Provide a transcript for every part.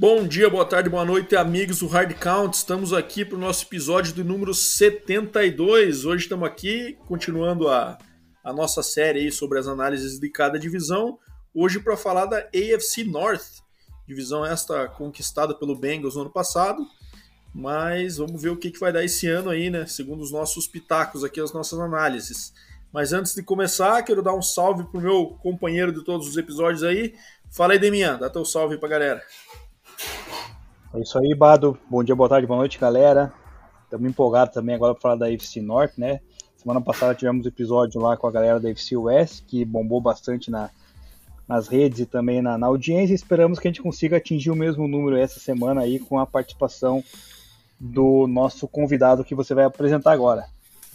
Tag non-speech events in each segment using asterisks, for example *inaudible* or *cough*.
Bom dia, boa tarde, boa noite, amigos do Hard Count. Estamos aqui para o nosso episódio do número 72. Hoje estamos aqui continuando a, a nossa série sobre as análises de cada divisão. Hoje para falar da AFC North, divisão esta conquistada pelo Bengals no ano passado. Mas vamos ver o que, que vai dar esse ano aí, né? Segundo os nossos pitacos aqui, as nossas análises. Mas antes de começar, quero dar um salve pro meu companheiro de todos os episódios aí. Fala aí, Demian, dá teu salve pra galera. É isso aí, Bado. Bom dia, boa tarde, boa noite, galera. Estamos empolgados também agora para falar da FC Norte, né? Semana passada tivemos episódio lá com a galera da FC West, que bombou bastante na, nas redes e também na, na audiência. Esperamos que a gente consiga atingir o mesmo número essa semana aí com a participação do nosso convidado que você vai apresentar agora.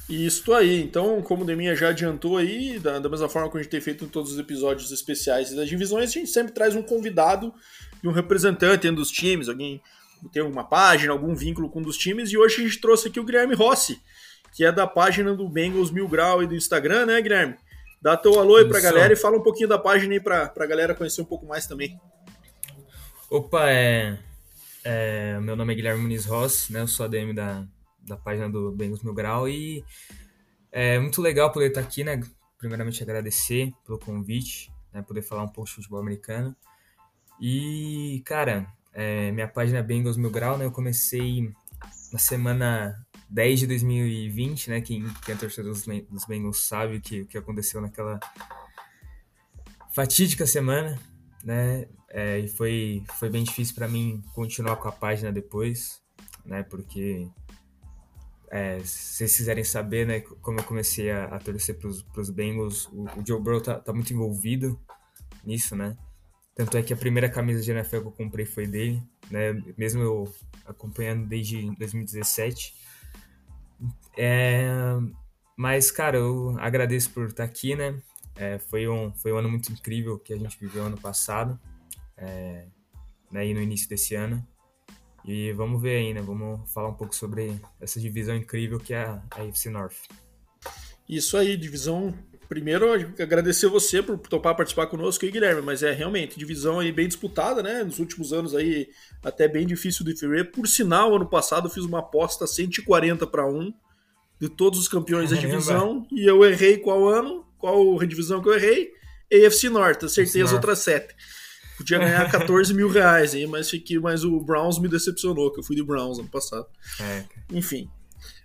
Isso aí, então, como o Deminha já adiantou aí, da, da, mesma forma que a gente tem feito em todos os episódios especiais das divisões, a gente sempre traz um convidado e um representante dos times, alguém tem uma página, algum vínculo com um dos times, e hoje a gente trouxe aqui o Guilherme Rossi, que é da página do Bengals Mil Grau e do Instagram, né, Guilherme? Dá teu alô aí pra Isso. galera e fala um pouquinho da página aí pra, pra galera conhecer um pouco mais também. Opa, é. é meu nome é Guilherme Muniz Rossi, né? Eu sou ADM da, da página do Bengals Mil Grau e é muito legal poder estar aqui, né? Primeiramente agradecer pelo convite, né? Poder falar um pouco de futebol americano. E, cara, é, minha página é Bengals Mil Grau, né? Eu comecei na semana 10 de 2020, né? Quem, quem é torcedor dos, dos Bengals sabe o que, que aconteceu naquela fatídica semana, né? É, e foi, foi bem difícil para mim continuar com a página depois, né? Porque é, se vocês quiserem saber, né, como eu comecei a, a torcer para os Bengals, o, o, Joe Burrow tá, tá, muito envolvido nisso, né? Tanto é que a primeira camisa de NFL que eu comprei foi dele, né? Mesmo eu acompanhando desde 2017. É, mas, cara, eu agradeço por estar aqui, né? É, foi, um, foi um ano muito incrível que a gente viveu ano passado, é, né, e no início desse ano. E vamos ver aí, né? Vamos falar um pouco sobre essa divisão incrível que é a AFC North. Isso aí, divisão. Primeiro, agradecer você por topar participar conosco aí, Guilherme, mas é realmente divisão aí bem disputada, né? Nos últimos anos aí, até bem difícil de ver. Por sinal, ano passado eu fiz uma aposta 140 para 1 de todos os campeões da divisão e eu errei qual ano, qual divisão que eu errei? AFC North, acertei as outras sete. Podia ganhar *laughs* 14 mil reais aí, mas fiquei, mas o Browns me decepcionou, que eu fui de Browns ano passado. É. Enfim.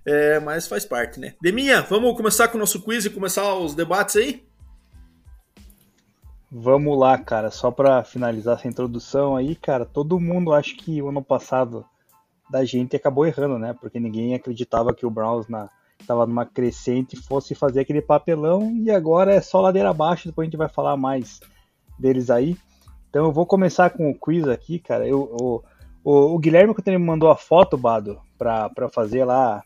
É, mas faz parte, né? Deminha, vamos começar com o nosso quiz e começar os debates aí? Vamos lá, cara. Só para finalizar essa introdução aí, cara, todo mundo acha que o ano passado da gente acabou errando, né? Porque ninguém acreditava que o Browns na estava numa crescente fosse fazer aquele papelão e agora é só ladeira abaixo, depois a gente vai falar mais deles aí. Então eu vou começar com o quiz aqui, cara. Eu, o, o, o Guilherme, ele me mandou a foto, Bado, pra fazer lá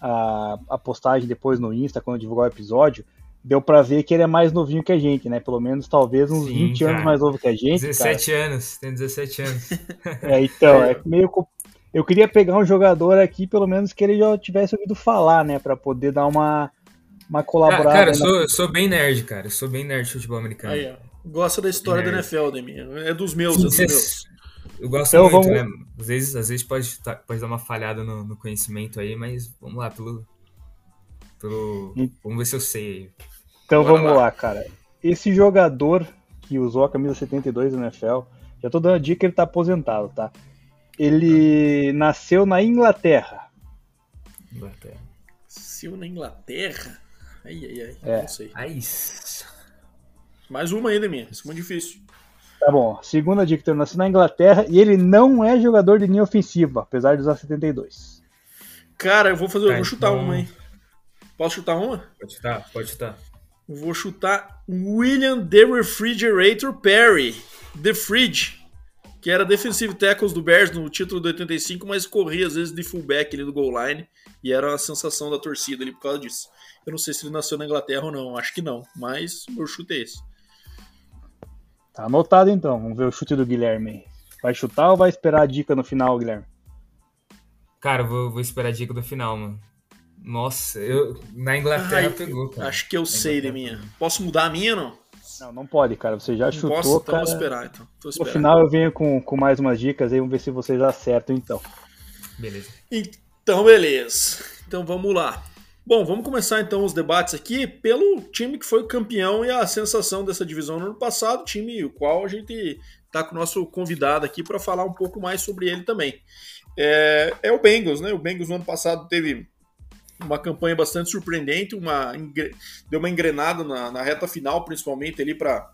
a, a postagem depois no Insta, quando divulgar o episódio, deu pra ver que ele é mais novinho que a gente, né? Pelo menos talvez uns Sim, 20 cara. anos mais novo que a gente. 17 cara. anos, tem 17 anos. *laughs* É, então, é meio. Eu queria pegar um jogador aqui, pelo menos que ele já tivesse ouvido falar, né? Pra poder dar uma, uma colaborada. cara, eu sou, eu sou bem nerd, cara. Eu sou bem nerd de futebol americano. Aí, ó. Gosta da história da NFL, Demi. É dos meus, Sim, é dos meus. Eu gosto então, muito, vamos... né? Às vezes, às vezes pode, tá, pode dar uma falhada no, no conhecimento aí, mas vamos lá, pelo. pelo vamos ver se eu sei. Então Bora vamos lá. lá, cara. Esse jogador que usou a camisa 72 do NFL, já tô dando a dica que ele tá aposentado, tá? Ele nasceu na Inglaterra. Inglaterra. Nasceu na Inglaterra? Ai, ai, ai. É. Não sei. Ai. Mais uma ainda, minha. Isso é muito difícil. Tá bom. Segunda dica, ele nasceu na Inglaterra e ele não é jogador de linha ofensiva, apesar de usar 72. Cara, eu vou fazer, tá, eu vou chutar então... uma aí. Posso chutar uma? Pode chutar, pode chutar. Vou chutar William The Refrigerator Perry. The Fridge. Que era defensive tackles do Bears no título de 85, mas corria às vezes de fullback ali do goal line. E era a sensação da torcida ali por causa disso. Eu não sei se ele nasceu na Inglaterra ou não, acho que não. Mas o chute é esse. Tá anotado então. Vamos ver o chute do Guilherme. Vai chutar ou vai esperar a dica no final, Guilherme? Cara, vou, vou esperar a dica do final, mano. Nossa, eu, na Inglaterra Ai, pegou, cara. Acho que eu sei de minha. Posso mudar a minha, não? Não, não pode, cara. Você já não chutou, posso, então cara. Vamos esperar, então. No final eu venho com, com mais umas dicas aí, vamos ver se vocês acertam, então. Beleza. Então, beleza. Então vamos lá. Bom, vamos começar então os debates aqui pelo time que foi campeão e a sensação dessa divisão no ano passado, time o qual a gente está com o nosso convidado aqui para falar um pouco mais sobre ele também. É, é, o Bengals, né? O Bengals no ano passado teve uma campanha bastante surpreendente, uma, deu uma engrenada na, na reta final, principalmente ali para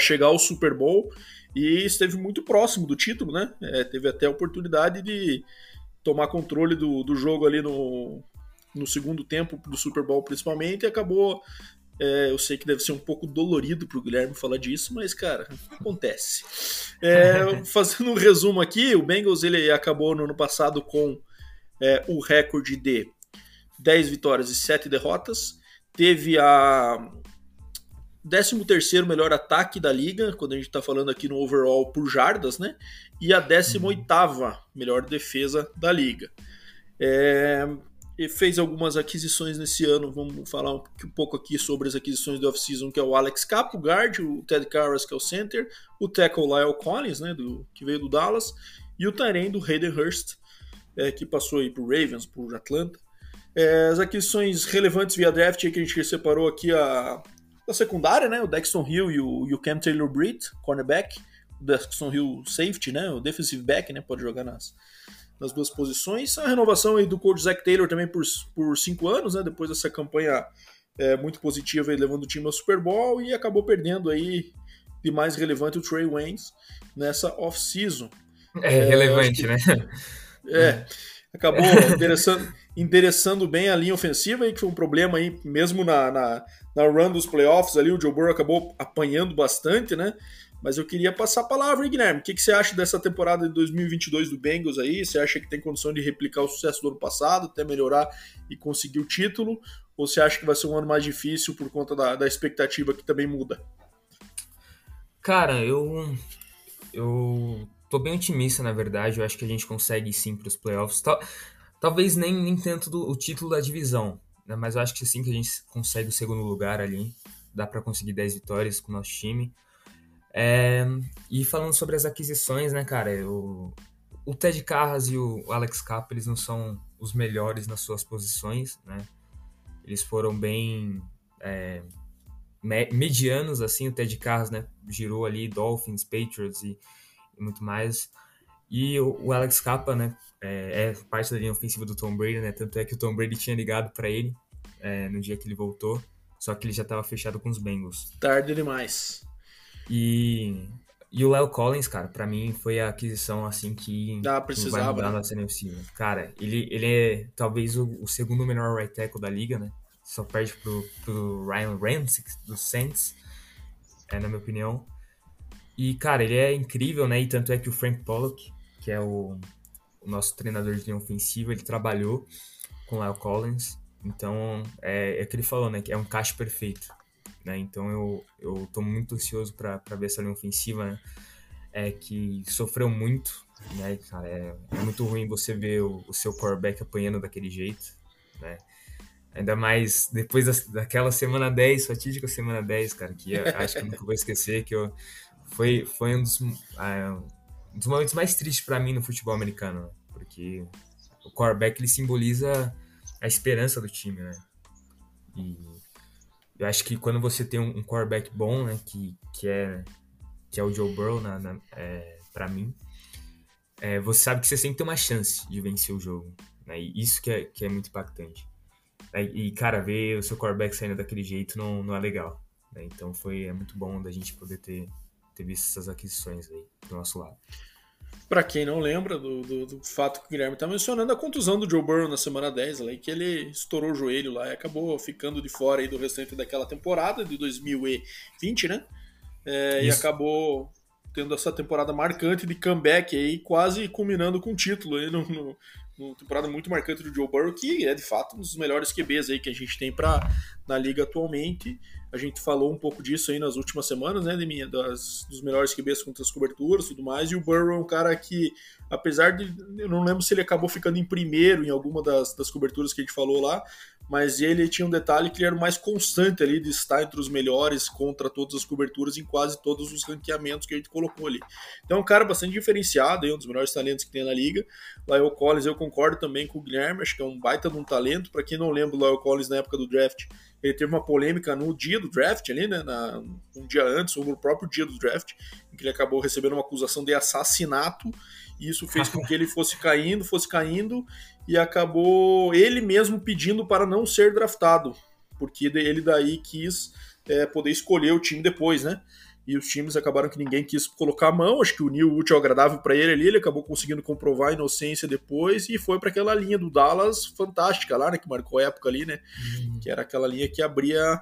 chegar ao Super Bowl e esteve muito próximo do título, né? É, teve até a oportunidade de tomar controle do, do jogo ali no, no segundo tempo do Super Bowl principalmente, e acabou. É, eu sei que deve ser um pouco dolorido para o Guilherme falar disso, mas, cara, acontece. É, *laughs* fazendo um resumo aqui, o Bengals ele acabou no ano passado com é, o recorde de 10 vitórias e 7 derrotas. Teve a 13 melhor ataque da liga, quando a gente está falando aqui no overall por jardas, né? E a 18 melhor defesa da liga. É, fez algumas aquisições nesse ano. Vamos falar um pouco aqui sobre as aquisições do off-season, que é o Alex Capo, o guard, o Ted Karras, que é o center, o tackle Lyle Collins, né, do, que veio do Dallas, e o Tyrene do Hayden Hurst, é, que passou aí para o Ravens, o Atlanta. É, as aquisições relevantes via draft que a gente separou aqui a, a secundária, né, o Dexton Hill e o, e o Cam Taylor-Britt, cornerback, o Dexton Hill safety, né, o defensive back, né, pode jogar nas nas duas posições. A renovação aí do coach Zach Taylor também por, por cinco anos, né? Depois dessa campanha é, muito positiva, levando o time ao Super Bowl e acabou perdendo aí de mais relevante o Trey Waynes nessa off-season. É, é relevante, que, né? É, acabou interessando, bem a linha ofensiva, aí, que foi um problema aí, mesmo na, na, na run dos playoffs ali, o Joe Burrow acabou apanhando bastante, né? Mas eu queria passar a palavra, Guilherme. O que, que você acha dessa temporada de 2022 do Bengals aí? Você acha que tem condição de replicar o sucesso do ano passado, até melhorar e conseguir o título? Ou você acha que vai ser um ano mais difícil por conta da, da expectativa que também muda? Cara, eu. Eu tô bem otimista, na verdade. Eu acho que a gente consegue sim para os playoffs. Tal, talvez nem, nem tanto do, o título da divisão, né? mas eu acho que sim que a gente consegue o segundo lugar ali. Dá para conseguir 10 vitórias com o nosso time. É, e falando sobre as aquisições, né, cara, o, Ted Carras e o Alex Capa, eles não são os melhores nas suas posições, né? Eles foram bem é, medianos, assim, o Ted Carras, né, girou ali Dolphins, Patriots e, e muito mais. E o, o Alex Capa, né, é, é, parte da linha ofensiva do Tom Brady, né, tanto é que o Tom Brady tinha ligado para ele é, no dia que ele voltou, só que ele já estava fechado com os Bengals. Tarde demais. E, e o Léo Collins, cara, para mim foi a aquisição assim que, ah, precisava, vai mudar né? nossa NFC. Cara, ele, ele é talvez o, o, segundo melhor right tackle da liga, né? Só perde pro, pro Ryan Ramsey do Saints, é na minha opinião. E, cara, ele é incrível, né? E tanto é que o Frank Pollock, que é o, o nosso treinador de linha ofensiva, ele trabalhou com o Léo Collins. Então, é, é o que ele falou, né? Que é um caixa perfeito. Né? Então eu, eu tô muito ansioso para ver essa linha ofensiva, né? É, que sofreu muito, né, cara? É, é muito ruim você ver o, o, seu quarterback apanhando daquele jeito, né? Ainda mais depois da, daquela semana 10, fatídica semana 10, cara, que acho que eu nunca vou esquecer, que eu, foi, foi um dos, uh, um dos momentos mais tristes para mim no futebol americano, né? porque o quarterback ele simboliza a esperança do time, né? E eu acho que quando você tem um, um quarterback bom, né, que, que, é, que é o Joe Burrow, na, na é, para mim, é, você sabe que você sempre tem uma chance de vencer o jogo. Né, e isso que é, que é muito impactante. É, e, cara, ver o seu quarterback saindo daquele jeito não, não é legal. Né, então foi é muito bom da gente poder ter, ter visto essas aquisições aí do nosso lado. Para quem não lembra do, do, do, fato que o Guilherme está mencionando, a contusão do Joe Burrow na semana 10, lá, que ele estourou o joelho lá e acabou ficando de fora aí do restante daquela temporada de 2020, né? É, e acabou tendo essa temporada marcante de comeback aí, quase culminando com o título aí no, no, no temporada muito marcante do Joe Burrow, que é de fato um dos melhores QBs aí que a gente tem pra, na liga atualmente. A gente falou um pouco disso aí nas últimas semanas, né, minha das, dos melhores QBs contra as coberturas e tudo mais. E o Burrow é um cara que, apesar de. Eu não lembro se ele acabou ficando em primeiro em alguma das, das coberturas que a gente falou lá, mas ele tinha um detalhe que ele era o mais constante ali de estar entre os melhores contra todas as coberturas em quase todos os ranqueamentos que a gente colocou ali. Então é um cara bastante diferenciado, é um dos melhores talentos que tem na liga. Lyle Collins, eu concordo também com o Guilherme, acho que é um baita de um talento. Para quem não lembra, o Lyle Collins na época do draft, ele teve uma polêmica no dia do draft ali, né, na, um dia antes, ou no próprio dia do draft, em que ele acabou recebendo uma acusação de assassinato, e isso fez com que ele fosse caindo, fosse caindo, e acabou ele mesmo pedindo para não ser draftado, porque ele daí quis é, poder escolher o time depois, né? E os times acabaram que ninguém quis colocar a mão, acho que o Neil útil agradável para ele ali, ele acabou conseguindo comprovar a inocência depois e foi para aquela linha do Dallas fantástica lá, né? Que marcou a época ali, né? Uhum. Que era aquela linha que abria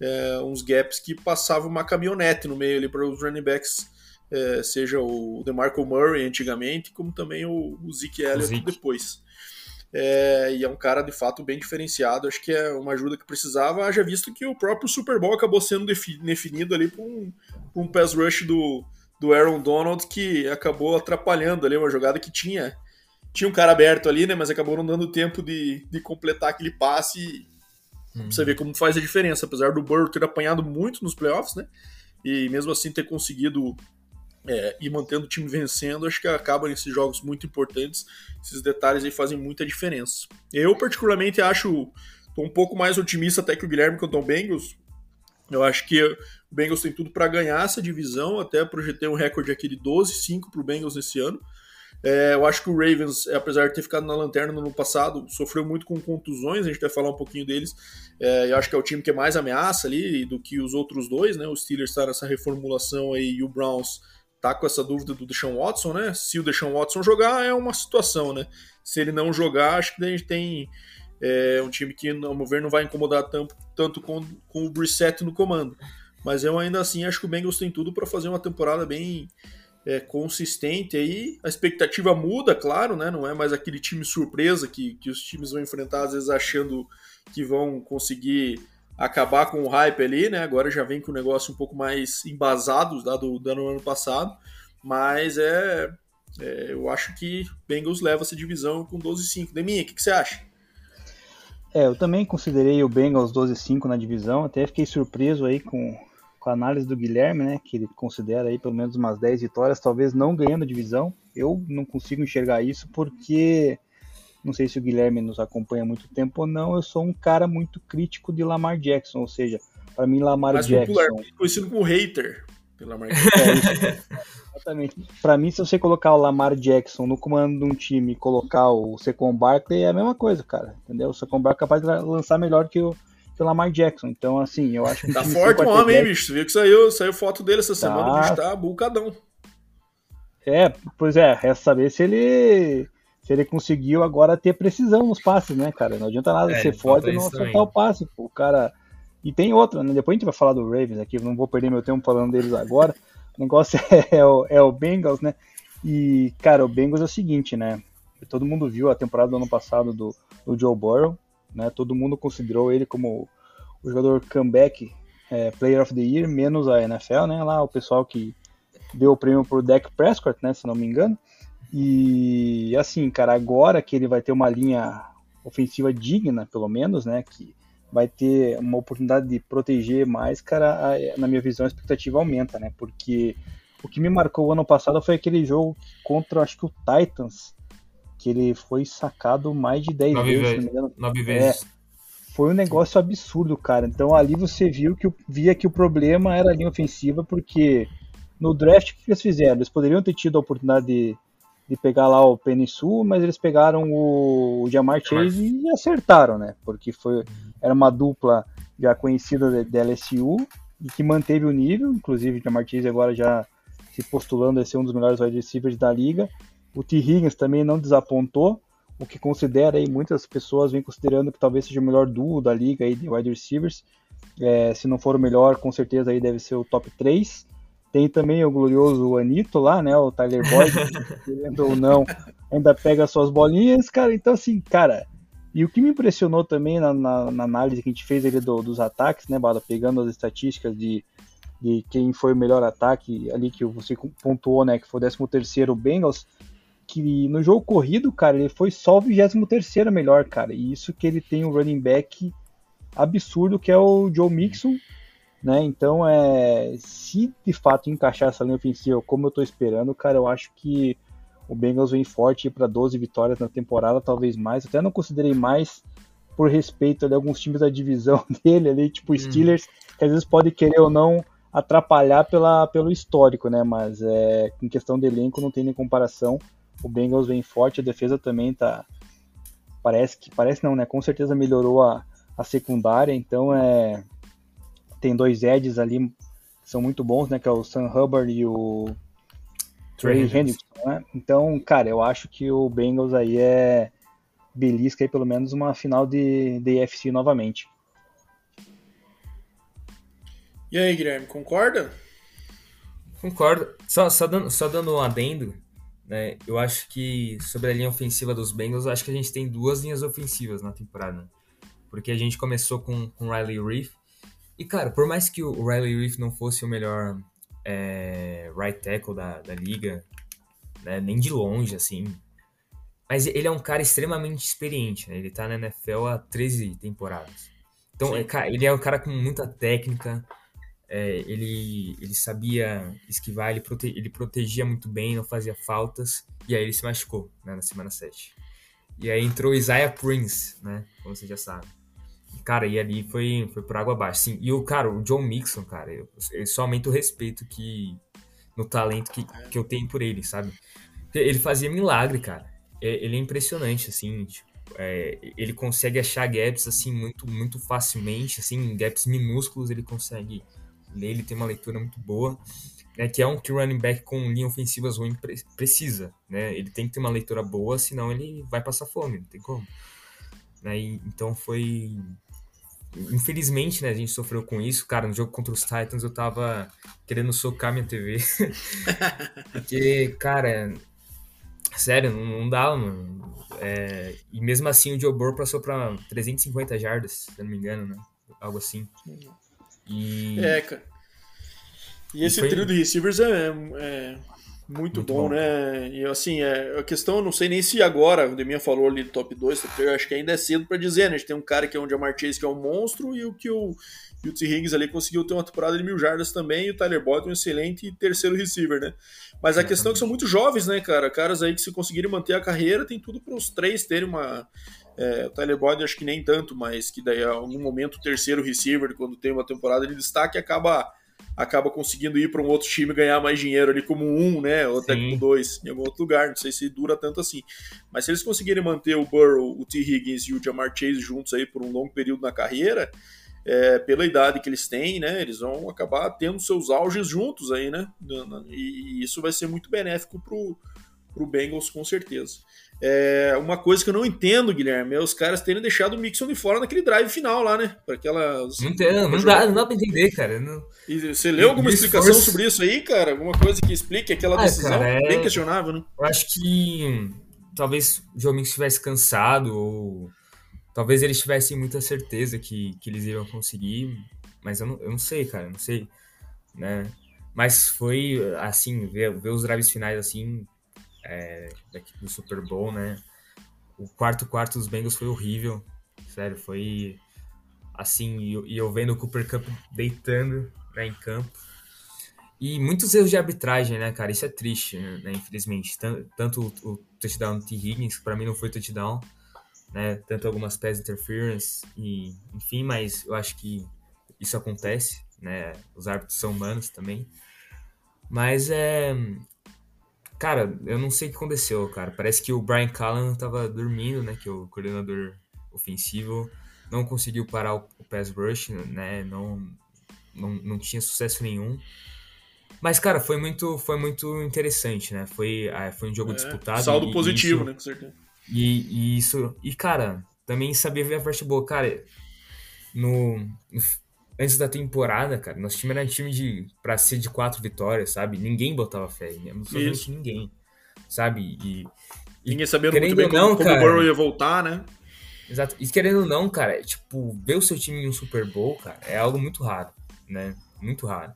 é, uns gaps que passava uma caminhonete no meio ali para os running backs é, seja o DeMarco Murray antigamente, como também o, o Zeke Elliott depois. É, e é um cara de fato bem diferenciado. Acho que é uma ajuda que precisava, haja visto que o próprio Super Bowl acabou sendo definido ali por um, um pass rush do, do Aaron Donald que acabou atrapalhando ali uma jogada que tinha. Tinha um cara aberto ali, né? Mas acabou não dando tempo de, de completar aquele passe. Hum. Você vê como faz a diferença, apesar do Burrow ter apanhado muito nos playoffs, né? E mesmo assim ter conseguido é, e mantendo o time vencendo, acho que acaba nesses jogos muito importantes. Esses detalhes aí fazem muita diferença. Eu, particularmente, acho. Tô um pouco mais otimista até que o Guilherme quanto ao Bengals. Eu acho que o Bengals tem tudo para ganhar essa divisão. Até projetei um recorde aqui de 12-5 para o Bengals nesse ano. É, eu acho que o Ravens, apesar de ter ficado na lanterna no ano passado, sofreu muito com contusões, a gente vai falar um pouquinho deles. É, eu acho que é o time que é mais ameaça ali do que os outros dois, né? O Steelers está nessa reformulação aí e o Browns tá com essa dúvida do Deshaun Watson, né? Se o Deshaun Watson jogar, é uma situação, né? Se ele não jogar, acho que a gente tem é, um time que, ao meu ver, não vai incomodar tanto, tanto com, com o Brissett no comando. Mas eu ainda assim acho que o Bengals tem tudo para fazer uma temporada bem é, consistente aí. A expectativa muda, claro, né? Não é mais aquele time surpresa que, que os times vão enfrentar, às vezes achando que vão conseguir acabar com o hype ali, né? Agora já vem com o negócio um pouco mais embasado, dado, dado no ano passado, mas é, é, eu acho que Bengals leva essa divisão com 12-5. Deminha, o que, que, você acha? É, eu também considerei o Bengals 12-5 na divisão, até fiquei surpreso aí com, com a análise do Guilherme, né? Que ele considera aí pelo menos umas 10 vitórias, talvez não ganhando a divisão. Eu não consigo enxergar isso porque não sei se o Guilherme nos acompanha há muito tempo ou não, eu sou um cara muito crítico de Lamar Jackson, ou seja, para mim Lamar Mais Jackson... Popular, conhecido como hater pelo Lamar *laughs* Jackson. É, exatamente. Para mim, se você colocar o Lamar Jackson no comando de um time e colocar o Secon Barkley, é a mesma coisa, cara, entendeu? O Secon Barkley é capaz de lançar melhor que o, que o Lamar Jackson. Então, assim, eu acho que. Tá forte o homem, hein, bicho? Você viu que saiu, saiu foto dele essa tá. semana, o bicho tá bucadão. É, pois é, resta saber se ele se ele conseguiu agora ter precisão nos passes, né, cara? Não adianta nada é, ser forte e não acertar o passe. Pô, o cara. E tem outra, né? Depois a gente vai falar do Ravens aqui, não vou perder meu tempo falando deles agora. O negócio *laughs* é, é, o, é o Bengals, né? E, cara, o Bengals é o seguinte, né? Todo mundo viu a temporada do ano passado do, do Joe Burrow, né? Todo mundo considerou ele como o jogador comeback é, Player of the Year, menos a NFL, né? Lá o pessoal que deu o prêmio pro Dak Prescott, né? Se não me engano. E assim, cara, agora que ele vai ter uma linha ofensiva digna, pelo menos, né? Que vai ter uma oportunidade de proteger mais, cara, a, na minha visão a expectativa aumenta, né? Porque o que me marcou o ano passado foi aquele jogo contra, acho que o Titans, que ele foi sacado mais de 10 vezes, vezes, não me engano. 9 vezes. É, foi um negócio absurdo, cara. Então ali você viu que via que o problema era a linha ofensiva, porque no draft o que eles fizeram? Eles poderiam ter tido a oportunidade de de pegar lá o Penisul, mas eles pegaram o, o Jamar Chase e acertaram, né? Porque foi, era uma dupla já conhecida da LSU e que manteve o nível, inclusive o Jamar Chase agora já se postulando a ser um dos melhores wide receivers da liga. O T. Higgins também não desapontou, o que considera aí, muitas pessoas vêm considerando que talvez seja o melhor duo da liga aí de wide receivers. É, se não for o melhor, com certeza aí deve ser o top 3. Tem também o glorioso Anito lá, né? O Tyler Boyd, *laughs* querendo ou não, ainda pega suas bolinhas, cara. Então, assim, cara. E o que me impressionou também na, na, na análise que a gente fez ali do, dos ataques, né, Bada? Pegando as estatísticas de, de quem foi o melhor ataque ali que você pontuou, né? Que foi o 13 o Bengals. que no jogo corrido, cara, ele foi só o 23 melhor, cara. E isso que ele tem um running back absurdo que é o Joe Mixon, né? Então, é, se de fato encaixar essa linha ofensiva como eu tô esperando, cara, eu acho que o Bengals vem forte para 12 vitórias na temporada, talvez mais. Até não considerei mais por respeito a alguns times da divisão *laughs* dele ali, tipo hum. Steelers, que às vezes pode querer ou não atrapalhar pela, pelo histórico, né? Mas é, em questão de elenco não tem nem comparação. O Bengals vem forte, a defesa também tá. Parece que. Parece não, né? Com certeza melhorou a, a secundária, então é. Tem dois edges ali que são muito bons, né? Que é o Sam Hubbard e o Trey Hendrickson, né? Então, cara, eu acho que o Bengals aí é belisca aí pelo menos uma final de, de AFC novamente. E aí, Guilherme, concorda? Concordo. Só, só, dando, só dando um adendo, né? Eu acho que sobre a linha ofensiva dos Bengals, eu acho que a gente tem duas linhas ofensivas na temporada. Porque a gente começou com, com Riley Reef. E, cara, por mais que o Riley Reef não fosse o melhor é, right tackle da, da liga, né? nem de longe, assim. Mas ele é um cara extremamente experiente, né? Ele tá na NFL há 13 temporadas. Então, é, ele é um cara com muita técnica, é, ele, ele sabia esquivar, ele, prote, ele protegia muito bem, não fazia faltas, e aí ele se machucou né, na semana 7. E aí entrou Isaiah Prince, né? Como você já sabe. Cara, e ali foi, foi por água abaixo. Sim, e o cara, o John Mixon, cara, eu, eu só aumento o respeito que, no talento que, que eu tenho por ele, sabe? Ele fazia milagre, cara. É, ele é impressionante, assim, tipo, é, ele consegue achar gaps, assim, muito, muito facilmente, assim, gaps minúsculos ele consegue ele tem uma leitura muito boa, né, que é um que o running back com linha ofensivas ruim precisa, né? Ele tem que ter uma leitura boa, senão ele vai passar fome, não tem como. Né, e, então foi infelizmente, né, a gente sofreu com isso. Cara, no jogo contra os Titans eu tava querendo socar minha TV. *laughs* Porque, cara, sério, não, não dá, mano. É, e mesmo assim o Joe Burrow passou pra 350 jardas, se eu não me engano, né? Algo assim. E... É, cara. E esse foi... trio de receivers é, é muito, muito bom, bom, né? E assim, é, a questão, eu não sei nem se agora, o Deminha falou ali do top 2, eu acho que ainda é cedo para dizer, né? A gente tem um cara que é um Jamar Chase que é um monstro e o que o, e o T. Higgins ali conseguiu ter uma temporada de mil jardas também, e o Tyler Boyd um excelente terceiro receiver, né? Mas a questão é que são muito jovens, né, cara? Caras aí que se conseguirem manter a carreira, tem tudo para os três terem uma é, o Tyler Boyd acho que nem tanto, mas que daí a algum momento o terceiro receiver, quando tem uma temporada de destaque, acaba acaba conseguindo ir para um outro time ganhar mais dinheiro ali como um, né, ou até como dois, em algum outro lugar, não sei se dura tanto assim. Mas se eles conseguirem manter o Burrow, o T. Higgins e o Jamar Chase juntos aí por um longo período na carreira, é, pela idade que eles têm, né, eles vão acabar tendo seus auges juntos aí, né, e isso vai ser muito benéfico pro, pro Bengals com certeza. É, uma coisa que eu não entendo, Guilherme, é os caras terem deixado o Mixon de fora naquele drive final lá, né? Para aquelas. Não, entendo, não, dá, não dá pra entender, cara. Não... E você leu alguma explicação sobre isso aí, cara? Alguma coisa que explique aquela ah, decisão? Cara, é... Bem questionável, né? Eu acho que talvez o Joe Mixon estivesse cansado, ou talvez eles tivessem muita certeza que, que eles iriam conseguir, mas eu não, eu não sei, cara, não sei, né? Mas foi, assim, ver, ver os drives finais, assim, é, do Super Bowl, né? O quarto quarto dos Bengals foi horrível, sério, foi assim, e eu vendo o Cooper Cup deitando né, em campo. E muitos erros de arbitragem, né, cara? Isso é triste, né, infelizmente. Tanto o, o touchdown do T. Higgins, que pra mim não foi touchdown, né? Tanto algumas pass interference, e, enfim, mas eu acho que isso acontece, né? Os árbitros são humanos também. Mas é, Cara, eu não sei o que aconteceu, cara. Parece que o Brian Callan tava dormindo, né? Que é o coordenador ofensivo. Não conseguiu parar o, o pass rush, né? Não, não, não tinha sucesso nenhum. Mas, cara, foi muito, foi muito interessante, né? Foi, ah, foi um jogo é, disputado. Saldo e, positivo, isso, né? Com certeza. E, e, isso. E, parte também sabia ver a parte boa. Cara, no, no antes da temporada, cara, nosso time era um time de pra ser de quatro vitórias, sabe? Ninguém botava fé, absolutamente ninguém, sabe? E, ninguém sabendo muito bem não, como, como o Burrow ia voltar, né? Exato. E querendo ou não, cara, tipo, ver o seu time em um Super Bowl, cara, é algo muito raro, né? Muito raro.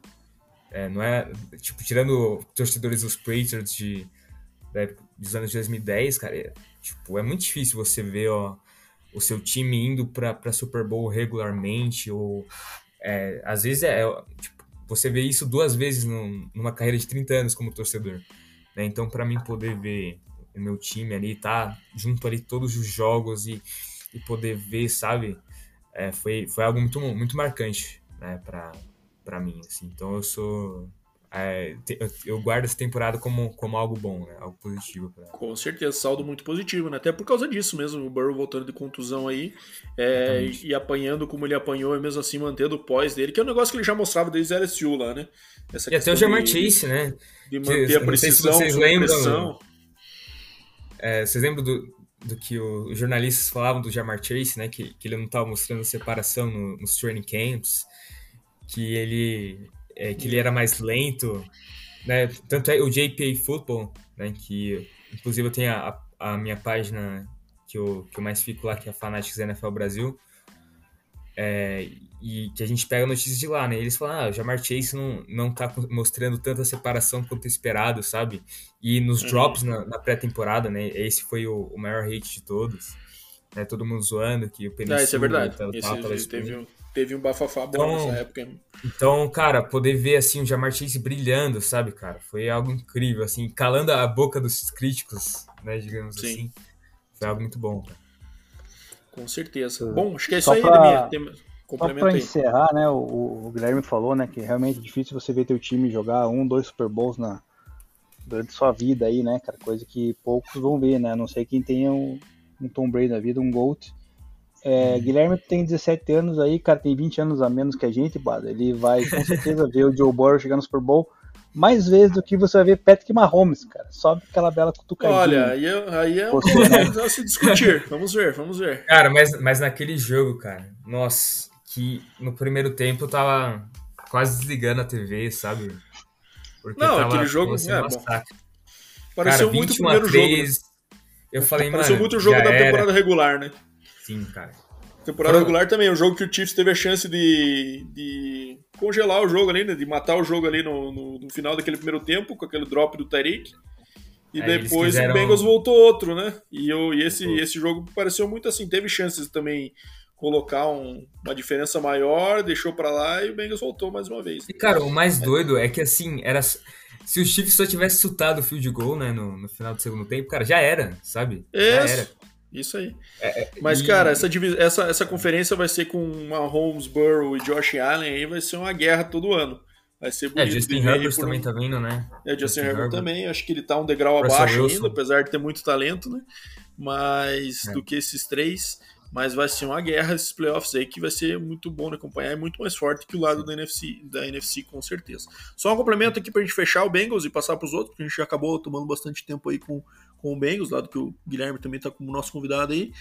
É, não é, tipo, tirando torcedores dos Patriots de, dos anos 2010, cara, é, tipo, é muito difícil você ver ó, o seu time indo para Super Bowl regularmente, ou é, às vezes é, tipo, você vê isso duas vezes num, numa carreira de 30 anos como torcedor. Né? Então, para mim poder ver o meu time ali, tá junto ali todos os jogos e, e poder ver, sabe, é, foi, foi algo muito, muito marcante né, para mim. Assim. Então, eu sou é, eu guardo essa temporada como, como algo bom, né? Algo positivo. Pra... Com certeza, saldo muito positivo, né? Até por causa disso mesmo, o Burrow voltando de contusão aí é, e, e, apanhando como ele apanhou e mesmo assim mantendo o pós dele, que é um negócio que ele já mostrava desde a LSU lá, né? Essa e até o Jamar Chase, né? De manter que, a precisão, se vocês lembram, é, vocês lembram do, do que os jornalistas falavam do Jamar Chase, né? Que, que ele não estava mostrando separação no, nos training camps, que ele é, que ele era mais lento, né? Tanto é o JPA Football, né? Que inclusive eu tenho a, a minha página que eu, que eu mais fico lá, que é a Fanatics NFL Brasil, é, e que a gente pega notícias de lá, né? Eles falam, ah, o Jamar Chase não, não tá mostrando tanta separação quanto esperado, sabe? E nos uhum. drops na, na pré-temporada, né? Esse foi o, o, maior hate de todos. Né? Todo mundo zoando que o Península... Ah, isso é verdade. Esse, teve, um, teve um bafafá bom então, nessa época. Então, cara, poder ver assim o Jamar Chase brilhando, sabe, cara, foi algo incrível, assim, calando a boca dos críticos, né, digamos Sim. assim. Foi algo muito bom, cara. Com certeza. Bom, acho que é isso aí, pra... Demir. Só para encerrar, né, o, o, Guilherme falou, né, que realmente é difícil você ver teu time jogar um, dois Super Bowls na, durante sua vida aí, né, cara, coisa que poucos vão ver, né, a não sei quem tenha um, um Tom Brady na vida, um GOAT, é, hum. Guilherme tem 17 anos aí, cara, tem 20 anos a menos que a gente, Bada. Ele vai com certeza ver o Joe Burrow chegar no Super Bowl mais vezes do que você vai ver Patrick Mahomes, cara. Sobe aquela bela cutucadinha. Olha, aí é, aí é um *laughs* a se discutir. Vamos ver, vamos ver. Cara, mas, mas naquele jogo, cara, nossa, que no primeiro tempo eu tava quase desligando a TV, sabe? Porque Não, aquele jogo é bom. Pareceu cara, muito o primeiro 3, jogo. Eu falei, Pareceu mano, muito o jogo da temporada regular, né? Sim, cara. Temporada Foram... regular também, um jogo que o Chiefs teve a chance de, de congelar o jogo ali, né? De matar o jogo ali no, no, no final daquele primeiro tempo, com aquele drop do Tariq. E Aí depois quiseram... o Bengals voltou outro, né? E, eu, e esse, esse jogo pareceu muito assim, teve chances também colocar um, uma diferença maior, deixou para lá e o Bengals voltou mais uma vez. E cara, o mais doido é que assim, era se o Chiefs só tivesse chutado o field goal, né, no, no final do segundo tempo, cara, já era, sabe? Isso. Já era. Isso aí. É, é, Mas, e... cara, essa, essa, essa conferência vai ser com Mahomes, Burrow e Josh Allen aí, vai ser uma guerra todo ano. Vai ser é, bonito. É, Justin Herbert por... também tá vindo, né? É, Justin, Justin Herbert, Herbert, também. Acho que ele tá um degrau Russell abaixo Wilson. ainda, apesar de ter muito talento, né? Mas é. do que esses três. Mas vai ser uma guerra esses playoffs aí que vai ser muito bom de acompanhar e muito mais forte que o lado da NFC, da NFC, com certeza. Só um complemento aqui pra gente fechar o Bengals e passar pros outros, porque a gente já acabou tomando bastante tempo aí com com o Bengals, lado que o Guilherme também está como nosso convidado aí.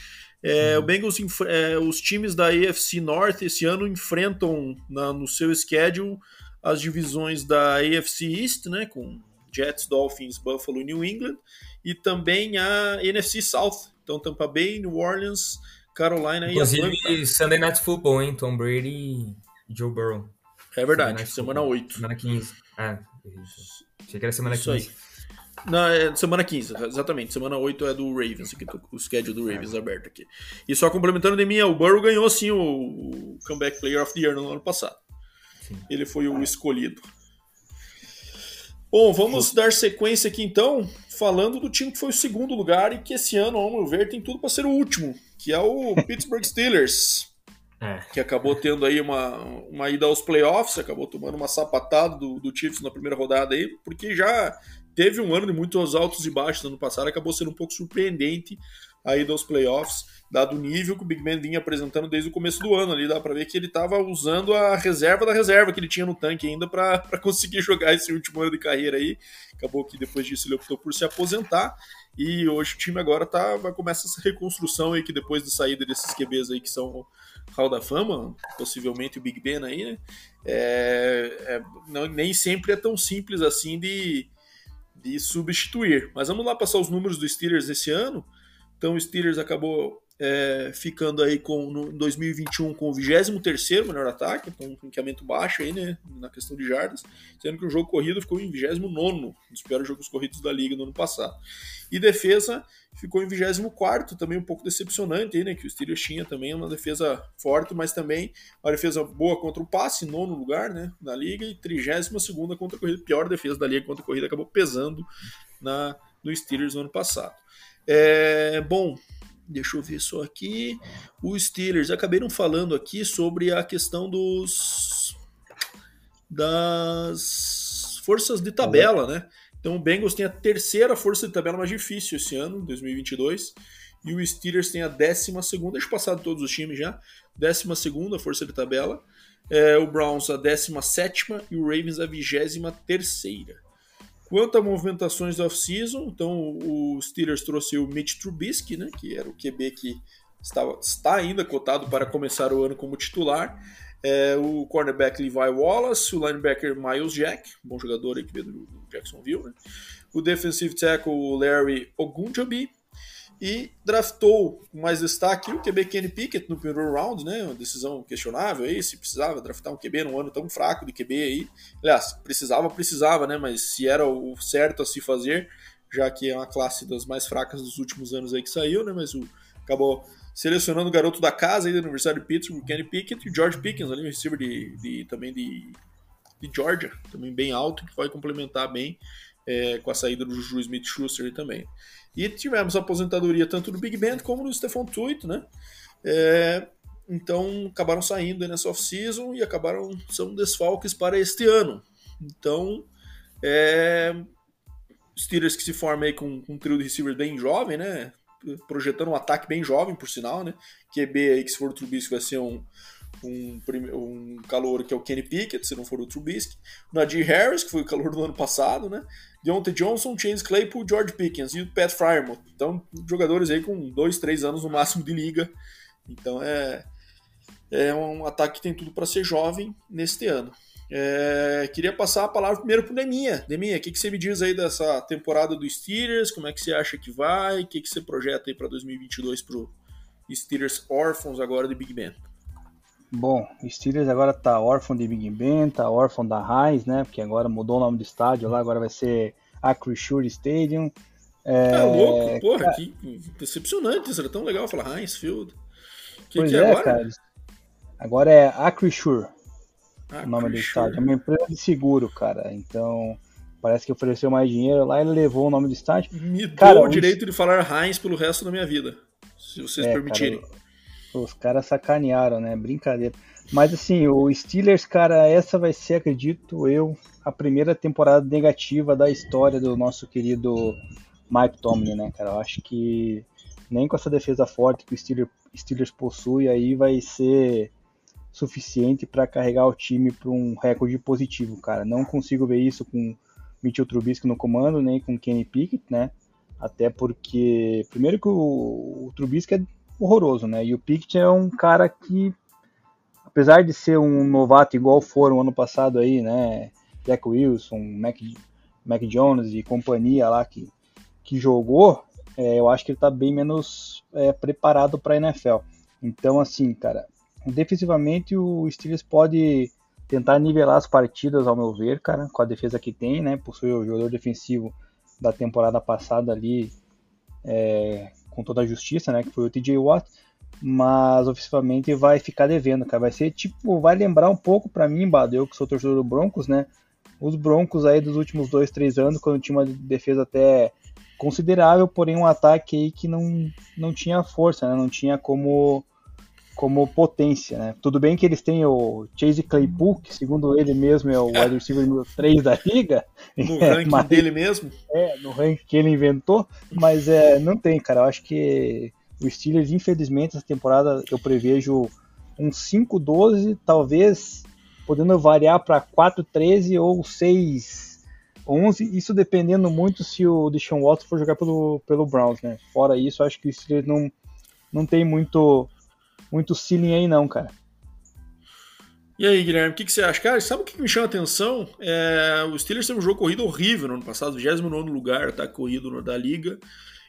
É, uhum. O Bengals, é, os times da AFC North esse ano enfrentam na, no seu schedule as divisões da AFC East, né, com Jets, Dolphins, Buffalo e New England, e também a NFC South, então Tampa Bay, New Orleans, Carolina Inclusive, e Atlanta. Sunday Night Football, hein, Tom Brady e Joe Burrow. É verdade, semana 8. Semana 15. Ah, achei que era semana Isso 15. Aí. Na é, semana 15, exatamente. Semana 8 é do Ravens, aqui tô com o schedule do Ravens é. aberto aqui. E só complementando de mim, o Burrow ganhou sim o Comeback Player of the Year no ano passado. Sim. Ele foi o escolhido. Bom, vamos dar sequência aqui então, falando do time que foi o segundo lugar e que esse ano, ao meu ver, tem tudo para ser o último, que é o Pittsburgh Steelers. É. Que acabou tendo aí uma, uma ida aos playoffs, acabou tomando uma sapatada do, do Chiefs na primeira rodada aí, porque já teve um ano de muitos altos e baixos no ano passado, acabou sendo um pouco surpreendente aí dos playoffs, dado o nível que o Big Ben vinha apresentando desde o começo do ano ali, dá para ver que ele estava usando a reserva da reserva que ele tinha no tanque ainda para conseguir *laughs* jogar esse último ano de carreira aí. Acabou que depois disso ele optou por se aposentar e hoje o time agora tá vai começar essa reconstrução aí que depois da saída desses QBs aí que são Hall da Fama, possivelmente o Big Ben aí, né? É, é, não, nem sempre é tão simples assim de de substituir. Mas vamos lá passar os números do Steelers esse ano. Então o Steelers acabou é, ficando aí com no 2021 com o 23 melhor ataque, com um ranqueamento baixo aí, né, na questão de jardas, sendo que o jogo corrido ficou em 29 dos piores jogos corridos da liga no ano passado. E defesa ficou em 24 também um pouco decepcionante aí, né, que o Steelers tinha também uma defesa forte, mas também uma defesa boa contra o passe, nono lugar, né, na liga, e 32 segunda contra a corrida, pior defesa da liga contra a corrida, acabou pesando na, no Steelers no ano passado. É, bom, Deixa eu ver só aqui. Os Steelers acabaram falando aqui sobre a questão dos das forças de tabela, né? Então o Bengals tem a terceira força de tabela mais difícil esse ano, 2022, e o Steelers tem a décima segunda. Passar de todos os times já. Décima segunda força de tabela. É, o Browns a décima sétima e o Ravens a vigésima terceira. Quanto a movimentações off-season, então o Steelers trouxe o Mitch Trubisky, né, que era o QB que estava, está ainda cotado para começar o ano como titular. É, o cornerback Levi Wallace, o linebacker Miles Jack, bom jogador aí que veio do Jacksonville, né? o defensive tackle Larry Ogunjobi, e draftou com mais destaque o QB Kenny Pickett no primeiro round, né? Uma decisão questionável aí, se precisava draftar um QB num ano tão fraco de QB aí. Aliás, precisava, precisava, né? Mas se era o certo a se fazer, já que é uma classe das mais fracas dos últimos anos aí que saiu, né? Mas o acabou selecionando o garoto da casa aí da Universidade de Pittsburgh, Kenny Pickett, e George Pickens ali, um receiver de, de também de, de Georgia, também bem alto, que vai complementar bem é, com a saída do Juju Smith-Schuster também. E tivemos a aposentadoria tanto do Big Ben como do Stephon Tuitt, né? É, então acabaram saindo nessa off-season e acabaram são desfalques para este ano. Então, é, Steelers que se forma aí com, com um trio de receivers bem jovem, né? Projetando um ataque bem jovem, por sinal, né? QB aí que se for o Trubisky vai ser um, um, um calor que é o Kenny Pickett, se não for o Trubisky. Nadir Harris, que foi o calor do ano passado, né? Deontay Johnson, Chase Claypool, George Pickens e o Pat Frymouth. Então, jogadores aí com dois, três anos no máximo de liga. Então, é, é um ataque que tem tudo para ser jovem neste ano. É, queria passar a palavra primeiro para o Deminha. Deminha, o que, que você me diz aí dessa temporada do Steelers? Como é que você acha que vai? O que, que você projeta aí para 2022 para Steelers Orphans agora de Big Ben? Bom, o Steelers agora tá órfão de Big Ben, tá órfão da Heinz, né? Porque agora mudou o nome do estádio lá, agora vai ser Acrisure Stadium. É, é louco, porra, cara... que decepcionante isso, era tão legal falar Heinz Field. Que, pois que é, é agora? cara. Agora é Acrisure, o nome do estádio. É uma empresa de seguro, cara. Então, parece que ofereceu mais dinheiro lá e levou o nome do estádio. Me cara, dou o direito de falar Heinz pelo resto da minha vida, se vocês é, permitirem. Cara, os caras sacanearam, né? Brincadeira. Mas assim, o Steelers, cara, essa vai ser, acredito eu, a primeira temporada negativa da história do nosso querido Mike Tomlin, né, cara? Eu acho que nem com essa defesa forte que o Steelers, Steelers possui aí vai ser suficiente para carregar o time para um recorde positivo, cara. Não consigo ver isso com Mitchell Trubisky no comando, nem com Kenny Pickett, né? Até porque, primeiro que o, o Trubisky é horroroso, né? E o Pickett é um cara que, apesar de ser um novato igual foram ano passado aí, né? Jack Wilson, Mac, Mac Jones e companhia lá que, que jogou, é, eu acho que ele tá bem menos é, preparado para NFL. Então, assim, cara, defensivamente o Steelers pode tentar nivelar as partidas, ao meu ver, cara, com a defesa que tem, né? Possui o jogador defensivo da temporada passada ali, é, com toda a justiça, né? Que foi o TJ Watt. Mas ofensivamente vai ficar devendo, cara. Vai ser tipo, vai lembrar um pouco para mim, Bado, eu que sou torcedor do Broncos, né? Os Broncos aí dos últimos dois, três anos, quando tinha uma defesa até considerável, porém um ataque aí que não, não tinha força, né? Não tinha como como potência, né? Tudo bem que eles têm o Chase Claypool, que segundo ele mesmo é o wide receiver número 3 da liga. No é, *laughs* ranking mas, dele mesmo? É, no ranking que ele inventou, mas é, não tem, cara. Eu acho que o Steelers, infelizmente, essa temporada eu prevejo um 5-12, talvez podendo variar para 4-13 ou 6-11, isso dependendo muito se o Deshaun Watson for jogar pelo, pelo Browns, né? Fora isso, acho que o Steelers não, não tem muito muito ceiling aí não, cara. E aí, Guilherme, o que, que, você acha? Cara, sabe o que me chama a atenção? É, o Steelers teve um jogo corrido horrível no ano passado, 29 lugar, tá corrido da liga.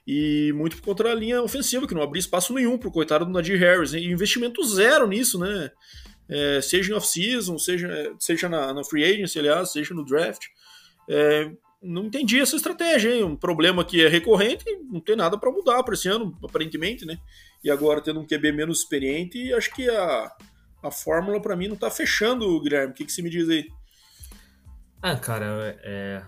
e muito por conta da linha ofensiva, que não abria espaço nenhum pro coitado do Nadir Harris. E investimento zero nisso, né? É, seja em off-season, seja, seja na, na, free agency, aliás, seja no draft. É, não entendi essa estratégia, hein? Um problema que é recorrente e não tem nada para mudar para esse ano, aparentemente, né? E agora tendo um QB menos experiente, acho que a, a fórmula para mim não tá fechando, Guilherme. O que, que você me diz aí? Ah, cara, é,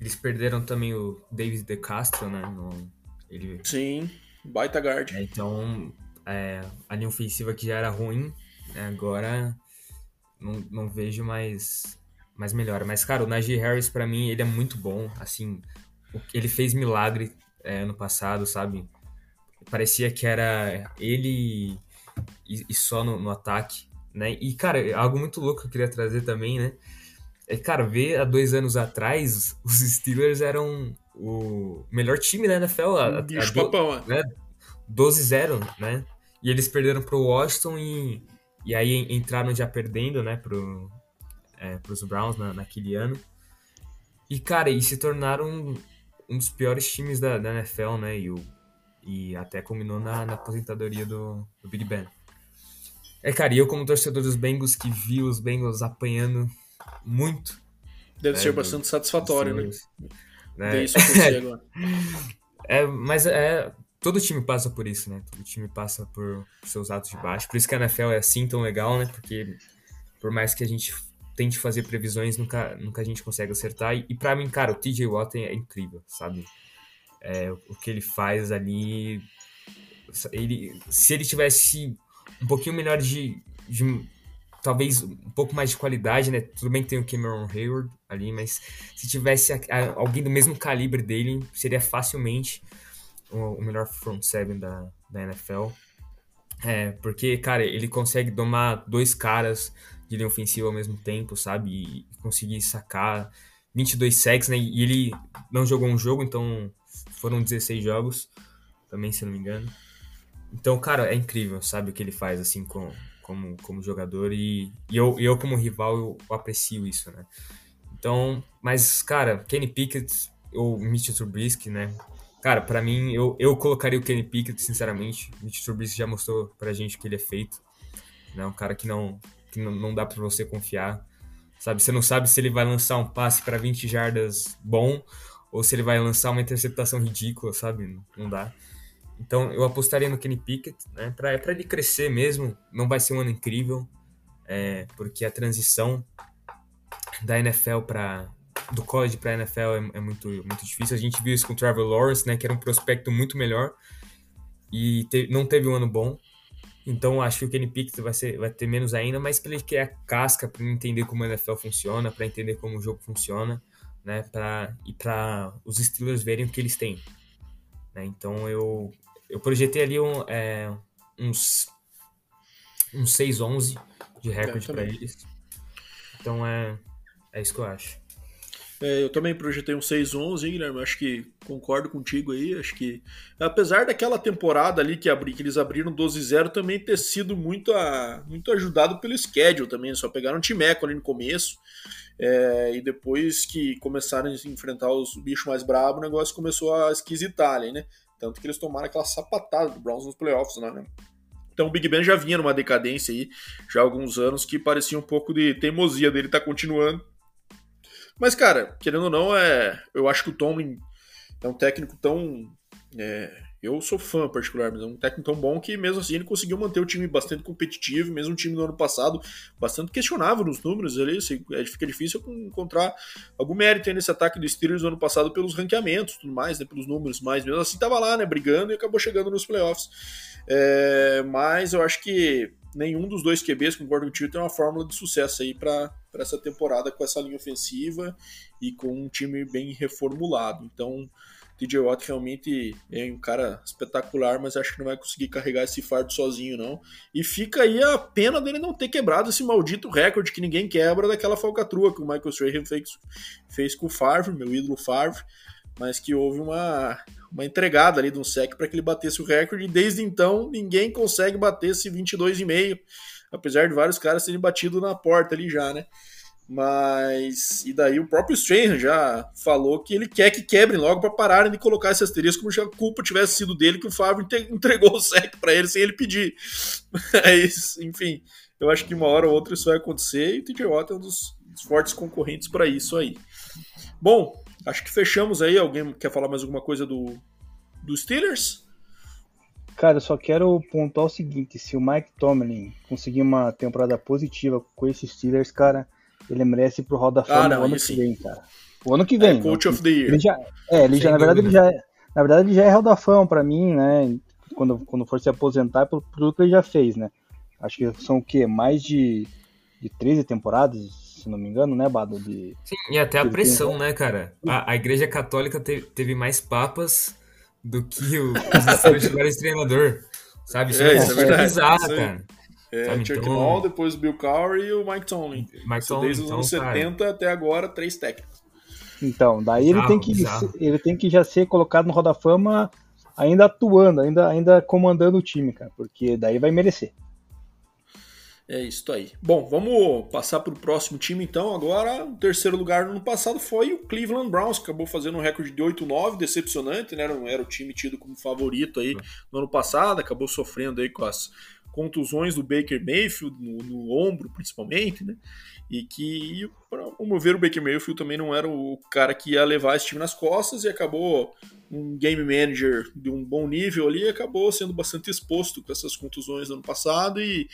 eles perderam também o David De Castro, né? No, ele... Sim, baita guard. É, então, é, a linha ofensiva que já era ruim, né, agora não, não vejo mais, mais melhora. Mas, cara, o Najee Harris, para mim, ele é muito bom. Assim, ele fez milagre é, ano passado, sabe? Parecia que era ele e, e só no, no, ataque, né? E, cara, algo muito louco que eu queria trazer também, né? É, cara, ver há dois anos atrás, *laughs* os Steelers eram o melhor time da NFL. A, Bicho a, papão, né? 12-0, né? E eles perderam pro Washington e, e aí entraram já perdendo, né, pro, é, pros Browns na, naquele ano. E, cara, e se tornaram um, um dos piores times da, da NFL, né? E, o, e até culminou na, na aposentadoria do, do Big Ben. É, cara, e eu como torcedor dos Bengals que vi os Bengals apanhando muito. Deve né, ser bastante satisfatório, né? né? isso *laughs* agora. É, mas é, todo time passa por isso, né? Todo time passa por seus atos de baixo. Por isso que a NFL é assim tão legal, né? Porque por mais que a gente tente fazer previsões, nunca, nunca a gente consegue acertar. E, e para mim, cara, o TJ Watt é incrível, sabe? É, o que ele faz ali. Ele, se ele tivesse um pouquinho melhor de, de talvez um pouco mais de qualidade, né? Tudo bem que tem o Cameron Hayward ali, mas se tivesse a, a, alguém do mesmo calibre dele, seria facilmente o, o melhor front seven da, da NFL. É, porque, cara, ele consegue domar dois caras de linha ofensiva ao mesmo tempo, sabe? E conseguir sacar 22 sacks, né? E ele não jogou um jogo, então foram 16 jogos, também, se não me engano. Então, cara, é incrível, sabe, o que ele faz, assim, com, como, como jogador e, e eu, eu como rival eu, eu, aprecio isso, né? Então, mas cara, Kenny Pickett ou Mitch Trubisky, né? Cara, para mim eu, eu colocaria o Kenny Pickett, sinceramente. Mitch Trubisky já mostrou pra gente que ele é feito, né? Um cara que não que não, não dá para você confiar. Sabe, você não sabe se ele vai lançar um passe para 20 jardas bom ou se ele vai lançar uma interceptação ridícula, sabe? Não dá. Então eu apostaria no Kenny Pickett, né? Para ele crescer mesmo, não vai ser um ano incrível, é, porque a transição da NFL para do college para NFL é, é, muito muito difícil. A gente viu isso com o Trevor Lawrence, né? Que era um prospecto muito melhor e te, não teve um ano bom. Então acho que o Kenny Pickett vai, ser, vai ter menos ainda, mas para ele quer a casca para entender como a NFL funciona, para entender como o jogo funciona, né? Para e para os Steelers verem o que eles têm. Né? Então eu eu projetei ali um, é, uns, uns 6-11 de recorde para eles. Então é, é isso que eu acho. É, eu também projetei um 6-11, Guilherme. Acho que concordo contigo aí. Acho que, apesar daquela temporada ali que, abri, que eles abriram 12-0, também ter sido muito, a, muito ajudado pelo schedule também. Só pegaram um timeco ali no começo. É, e depois que começaram a enfrentar os bichos mais bravos, o negócio começou a esquisitar ali, né? Tanto que eles tomaram aquela sapatada do Browns nos playoffs, né? Então o Big Ben já vinha numa decadência aí, já há alguns anos, que parecia um pouco de teimosia dele estar tá continuando. Mas, cara, querendo ou não, é, eu acho que o Tomlin é um técnico tão é, eu sou fã particular, mas é um técnico tão bom que mesmo assim ele conseguiu manter o time bastante competitivo, mesmo o time do ano passado bastante questionável nos números ali, é, fica difícil encontrar algum mérito nesse ataque do Steelers do ano passado pelos ranqueamentos, tudo mais, né, pelos números, mais mesmo assim tava lá, né, brigando e acabou chegando nos playoffs. É, mas eu acho que nenhum dos dois QBs, concordo contigo, tem uma fórmula de sucesso aí para essa temporada com essa linha ofensiva e com um time bem reformulado. Então, TJ Watt realmente é um cara espetacular, mas acho que não vai conseguir carregar esse fardo sozinho, não. E fica aí a pena dele não ter quebrado esse maldito recorde que ninguém quebra daquela falcatrua que o Michael Strahan fez, fez com o Favre, meu ídolo Favre, mas que houve uma, uma entregada ali de um sec para que ele batesse o recorde, e desde então ninguém consegue bater esse 22,5, apesar de vários caras terem batido na porta ali já, né? Mas. E daí o próprio Strahan já falou que ele quer que quebrem logo para pararem de colocar esse asterisco como se a culpa tivesse sido dele que o Fábio *laughs* entregou o sec para ele sem ele pedir. *laughs* Mas, enfim, eu acho que uma hora ou outra isso vai acontecer e o TJ Watt é um dos fortes concorrentes para isso aí. Bom, acho que fechamos aí. Alguém quer falar mais alguma coisa do, do Steelers? Cara, eu só quero pontuar o seguinte: se o Mike Tomlin conseguir uma temporada positiva com esses Steelers, cara ele merece pro Hall da Fama ah, não, ano que vem, cara. O ano que vem. É, coach of the Year. Ele já, é, ele já, na verdade, ele já é, na verdade, ele já é Hall da Fama pra mim, né? Quando, quando for se aposentar, pelo tudo que ele já fez, né? Acho que são o quê? Mais de, de 13 temporadas, se não me engano, né, Bado? De, Sim, e até a pressão, tem... né, cara? A, a Igreja Católica teve, teve mais papas do que o, *laughs* os treinador. Sabe? Isso é, é, isso é verdade. bizarro, cara. É, Sabe, Chuck então... Noll, depois o Bill Cowher e o Mike Tomlin. Mike Tomlin desde os então, anos então, 70 cara. até agora, três técnicos. Então, daí bizarro, ele tem que bizarro. ele tem que já ser colocado no Roda Fama ainda atuando, ainda, ainda comandando o time, cara, porque daí vai merecer. É isso aí. Bom, vamos passar para o próximo time então. Agora, o terceiro lugar no ano passado foi o Cleveland Browns, que acabou fazendo um recorde de 8-9, decepcionante, né? Não era o time tido como favorito aí no ano passado, acabou sofrendo aí com as contusões do Baker Mayfield, no, no ombro principalmente, né? E que, para mover o Baker Mayfield também não era o cara que ia levar esse time nas costas e acabou um game manager de um bom nível ali, acabou sendo bastante exposto com essas contusões no ano passado e,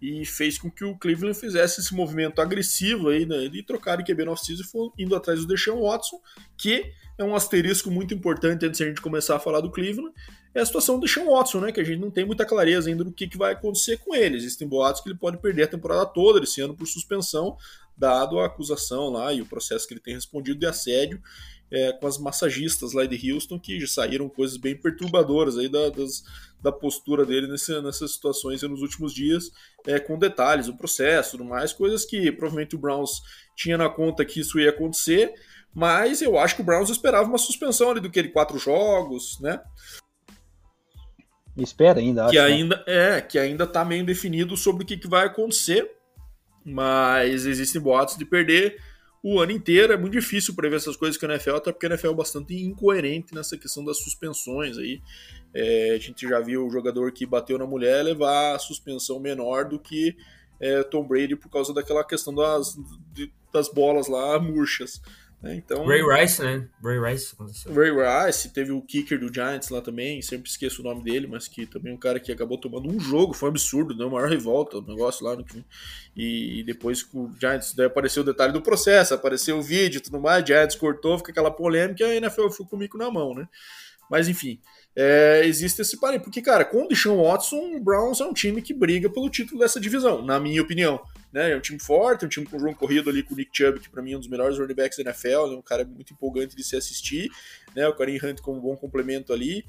e fez com que o Cleveland fizesse esse movimento agressivo aí, né, de trocar de QB no off-season e for indo atrás do Deshaun Watson, que é um asterisco muito importante antes de a gente começar a falar do Cleveland, é a situação do Sean Watson, né? Que a gente não tem muita clareza ainda do que, que vai acontecer com ele. Existem boatos que ele pode perder a temporada toda esse ano por suspensão, dado a acusação lá e o processo que ele tem respondido de assédio é, com as massagistas lá de Houston, que já saíram coisas bem perturbadoras aí da, das, da postura dele nesse, nessas situações nos últimos dias, é, com detalhes, o processo, tudo mais, coisas que provavelmente o Browns tinha na conta que isso ia acontecer, mas eu acho que o Browns esperava uma suspensão ali do que ele quatro jogos, né? Espera ainda. Que acho, né? ainda né? é, que ainda está meio definido sobre o que, que vai acontecer, mas existem boatos de perder o ano inteiro. É muito difícil prever essas coisas com a NFL, até porque a NFL é bastante incoerente nessa questão das suspensões aí. É, a gente já viu o jogador que bateu na mulher levar a suspensão menor do que é, Tom Brady por causa daquela questão das, das bolas lá murchas. Né? Então, Ray Rice, né? Ray Rice aconteceu. Ray Rice, teve o kicker do Giants lá também, sempre esqueço o nome dele, mas que também é um cara que acabou tomando um jogo, foi um absurdo, deu uma maior revolta o negócio lá no e, e depois o Giants, daí apareceu o detalhe do processo, apareceu o vídeo e tudo mais, Giants cortou, fica aquela polêmica e a NFL ficou comigo na mão, né? Mas enfim, é, existe esse parênteses. Porque, cara, com o Deshaun Watson, o Browns é um time que briga pelo título dessa divisão, na minha opinião. Né? É um time forte, é um time com jogo corrido ali com o Nick Chubb, que para mim é um dos melhores running backs da NFL, é um cara muito empolgante de se assistir. Né? O Kareem Hunt como um bom complemento ali.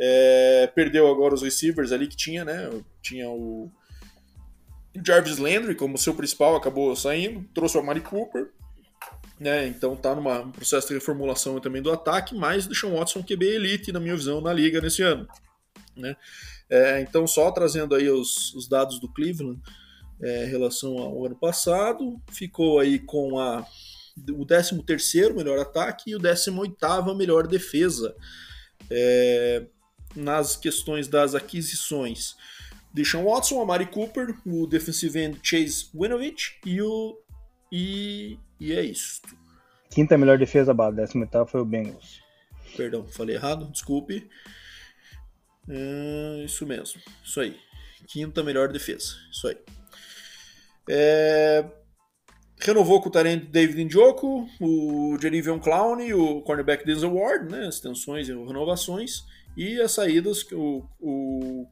É, perdeu agora os receivers ali que tinha, né? Tinha o Jarvis Landry como seu principal, acabou saindo. Trouxe o Amari Cooper, né? Então tá num processo de reformulação também do ataque, mas o Deshaun Watson QB elite, na minha visão, na liga nesse ano. Né? É, então, só trazendo aí os, os dados do Cleveland é, em relação ao ano passado, ficou aí com a, o 13 terceiro melhor ataque e o 18 melhor defesa é, nas questões das aquisições. Deshaun Watson, Amari Cooper, o defensive end Chase Winovich e o e e é isso. Quinta melhor defesa, base. Décima oitava foi o Bengals. Perdão, falei errado, desculpe. É, isso mesmo, isso aí. Quinta melhor defesa, isso aí. É, renovou com o Tarente David Njoku, o Jerivion Clown e o cornerback Denzel Ward, né, extensões e renovações, e as saídas, o, o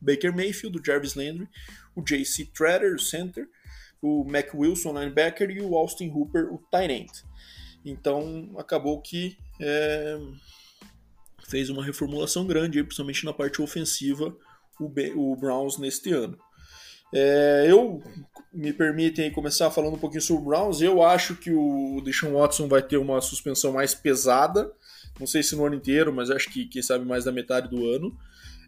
Baker Mayfield, o Jarvis Landry, o JC Treader, o center, o Mac Wilson, linebacker, e o Austin Hooper, o tight end. Então acabou que é, fez uma reformulação grande, principalmente na parte ofensiva, o, o Browns neste ano. É, eu me permitem começar falando um pouquinho sobre o Browns. Eu acho que o Deshaun Watson vai ter uma suspensão mais pesada. Não sei se no ano inteiro, mas acho que quem sabe mais da metade do ano.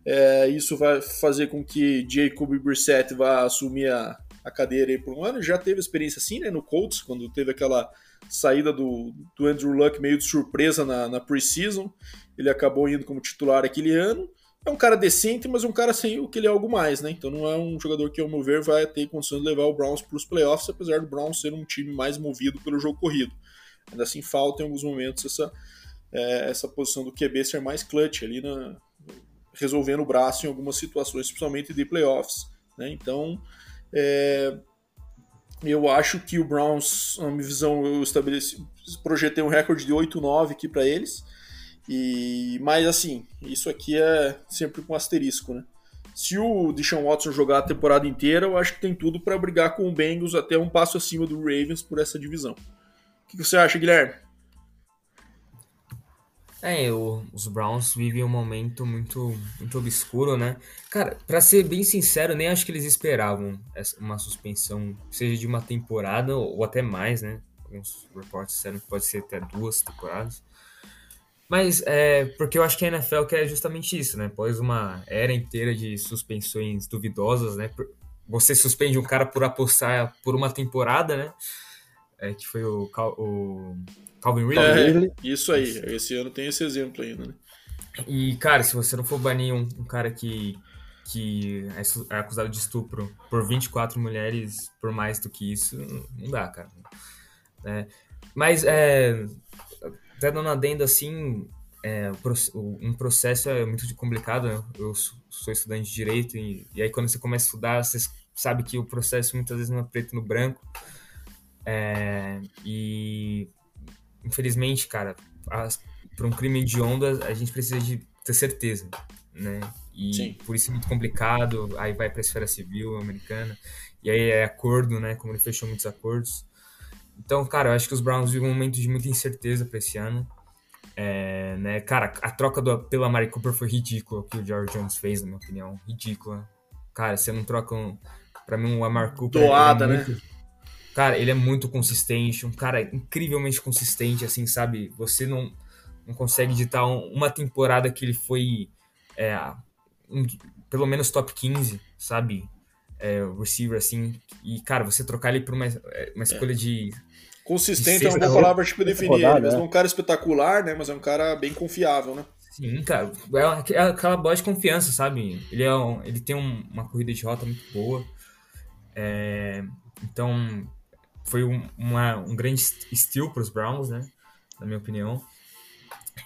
É, isso vai fazer com que Jacob Brissett vá assumir a, a cadeira aí por um ano, já teve experiência assim, né, no Colts, quando teve aquela saída do, do Andrew Luck meio de surpresa na, na preseason, ele acabou indo como titular aquele ano, é um cara decente, mas um cara sem o que ele é algo mais, né? Então não é um jogador que, ao meu ver, vai ter condições de levar o Browns para os playoffs, apesar do Browns ser um time mais movido pelo jogo corrido. Ainda assim falta em alguns momentos essa, é, essa posição do QB ser mais clutch ali na, resolvendo o braço em algumas situações, principalmente de playoffs. Né? Então é, eu acho que o Browns, na minha visão, eu estabeleci, projetei um recorde de 8-9 aqui para eles. E, mas assim, isso aqui é sempre com asterisco, né? Se o Deshaun Watson jogar a temporada inteira, eu acho que tem tudo para brigar com o Bengals até um passo acima do Ravens por essa divisão. O que você acha, Guilherme? É, os Browns vivem um momento muito, muito obscuro, né? Cara, para ser bem sincero, nem acho que eles esperavam uma suspensão, seja de uma temporada ou até mais, né? Alguns reportes disseram que pode ser até duas temporadas. Mas é porque eu acho que a NFL quer justamente isso, né? Após uma era inteira de suspensões duvidosas, né? Você suspende um cara por apostar por uma temporada, né? É, que foi o, o Calvin Ridley. É, isso aí. Esse ano tem esse exemplo ainda, né? E, cara, se você não for banir um, um cara que, que é, é acusado de estupro por 24 mulheres por mais do que isso, não dá, cara. É, mas, é, até dando adendo assim, é, um processo é muito complicado. Né? Eu sou estudante de direito e, e, aí quando você começa a estudar, você sabe que o processo muitas vezes não é preto no branco. É, e infelizmente, cara, para um crime de onda a gente precisa de ter certeza, né? E Sim. por isso é muito complicado. Aí vai para a esfera civil americana e aí é acordo, né? Como ele fechou muitos acordos. Então, cara, eu acho que os Browns vivem um momento de muita incerteza para esse ano. É, né, cara, a troca do, pela Mari Cooper foi ridícula, o que o George Jones fez, na minha opinião. Ridícula. Cara, você não troca um. Pra mim, o Amar Cooper. Doada, é muito, né? Cara, ele é muito consistente, um cara incrivelmente consistente, assim, sabe? Você não, não consegue editar um, uma temporada que ele foi é, um, pelo menos top 15, sabe? É, receiver, assim. E, cara, você trocar ele por uma, é, uma escolha é. de Consistente é uma boa palavra tipo definir. Rodada, ele é um cara espetacular, né? Mas é um cara bem confiável, né? Sim, cara. É, é aquela bola de confiança, sabe? Ele, é um, ele tem um, uma corrida de rota muito boa. É, então, foi um, uma, um grande steal para os Browns, né? Na minha opinião.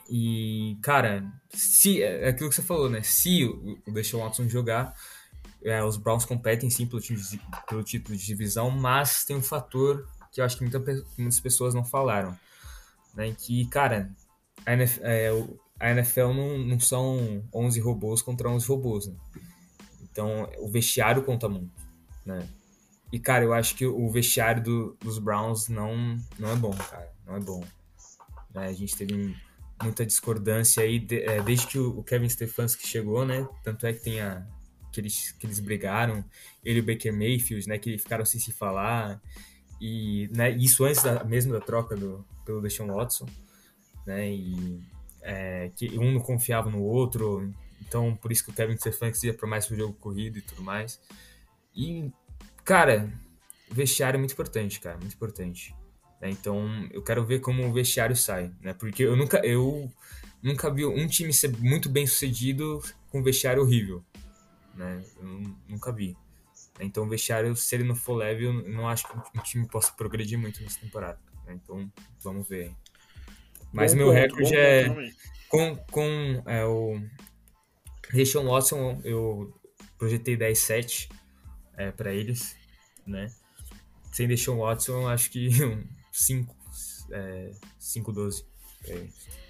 E, cara, se é aquilo que você falou, né? Se o, o Watson jogar, é, os Browns competem sim pelo, pelo título de divisão, mas tem um fator que eu acho que muita, muitas pessoas não falaram. Né? Que, cara, a NFL, é, a NFL não, não são 11 robôs contra 11 robôs, né? Então, o vestiário conta muito, né? E, cara, eu acho que o vestiário do, dos Browns não, não é bom, cara. Não é bom. Né? A gente teve muita discordância aí de, é, desde que o, Kevin Stefanski chegou, né? Tanto é que tem a, que eles, que eles brigaram, ele e o Baker Mayfield, né? Que ficaram sem se falar. E né, isso antes da, mesmo da troca do, pelo Deshaun Watson, né? E é, que um não confiava no outro, então por isso que o Kevin Stefanski ia para mais pro jogo corrido e tudo mais. E, cara, vestiário é muito importante, cara, muito importante. Né? Então eu quero ver como o vestiário sai, né? Porque eu nunca, eu nunca vi um time ser muito bem sucedido com vestiário horrível, né? Eu nunca vi. Então, o vestiário, se ele não for leve, eu não acho que o time possa progredir muito nessa temporada. Né? Então, vamos ver. Mas bom meu recorde é. Com, com é, o Deshaun Watson, eu projetei 10-7 é, para eles. Né? Sem Deshaun Watson, eu acho que *laughs* 5, é, 5-12 para eles.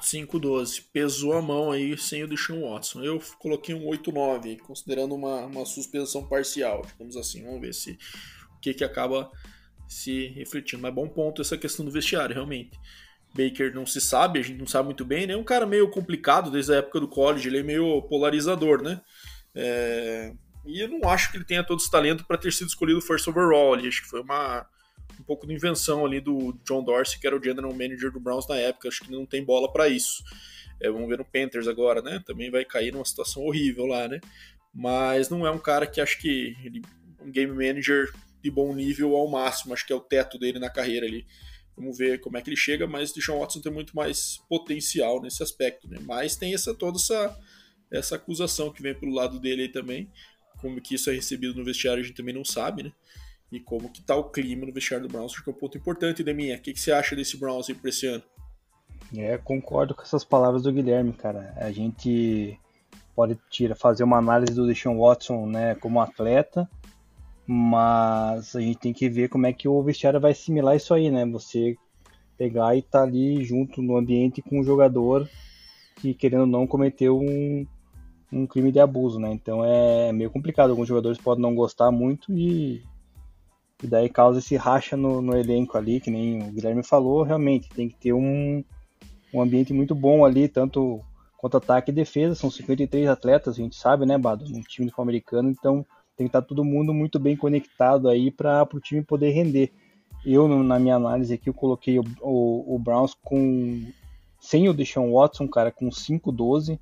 5-12. Pesou a mão aí sem o Deshaun Watson. Eu coloquei um 8-9, considerando uma, uma suspensão parcial, digamos assim. Vamos ver se o que, que acaba se refletindo. Mas bom ponto essa questão do vestiário, realmente. Baker não se sabe, a gente não sabe muito bem, né? É um cara meio complicado desde a época do college, ele é meio polarizador, né? É... E eu não acho que ele tenha todo esse talento para ter sido escolhido first overall. Ali. Acho que foi uma um pouco de invenção ali do John Dorsey, que era o general manager do Browns na época. Acho que não tem bola para isso. É, vamos ver no Panthers agora, né? Também vai cair numa situação horrível lá, né? Mas não é um cara que acho que ele, um game manager de bom nível ao máximo, acho que é o teto dele na carreira ali. Vamos ver como é que ele chega, mas Deshaun Watson tem muito mais potencial nesse aspecto, né? Mas tem essa toda essa, essa acusação que vem pelo lado dele aí também, como que isso é recebido no vestiário a gente também não sabe, né? E como que tá o clima no vestiário do Browns, que é um ponto importante, Deminha. O que, que você acha desse Browns aí pra esse ano? É, concordo com essas palavras do Guilherme, cara. A gente pode tira, fazer uma análise do Deshaun Watson né, como atleta, mas a gente tem que ver como é que o vestiário vai assimilar isso aí, né? Você pegar e estar tá ali junto no ambiente com um jogador que, querendo ou não, cometeu um, um crime de abuso, né? Então é meio complicado. Alguns jogadores podem não gostar muito e, e daí causa esse racha no, no elenco ali, que nem o Guilherme falou. Realmente tem que ter um, um ambiente muito bom ali, tanto quanto ataque e defesa. São 53 atletas, a gente sabe, né, Bado? No time do americano, então tem que estar todo mundo muito bem conectado aí para o time poder render. Eu, na minha análise aqui, eu coloquei o, o, o Browns com sem o Deshaun Watson, cara, com 5-12.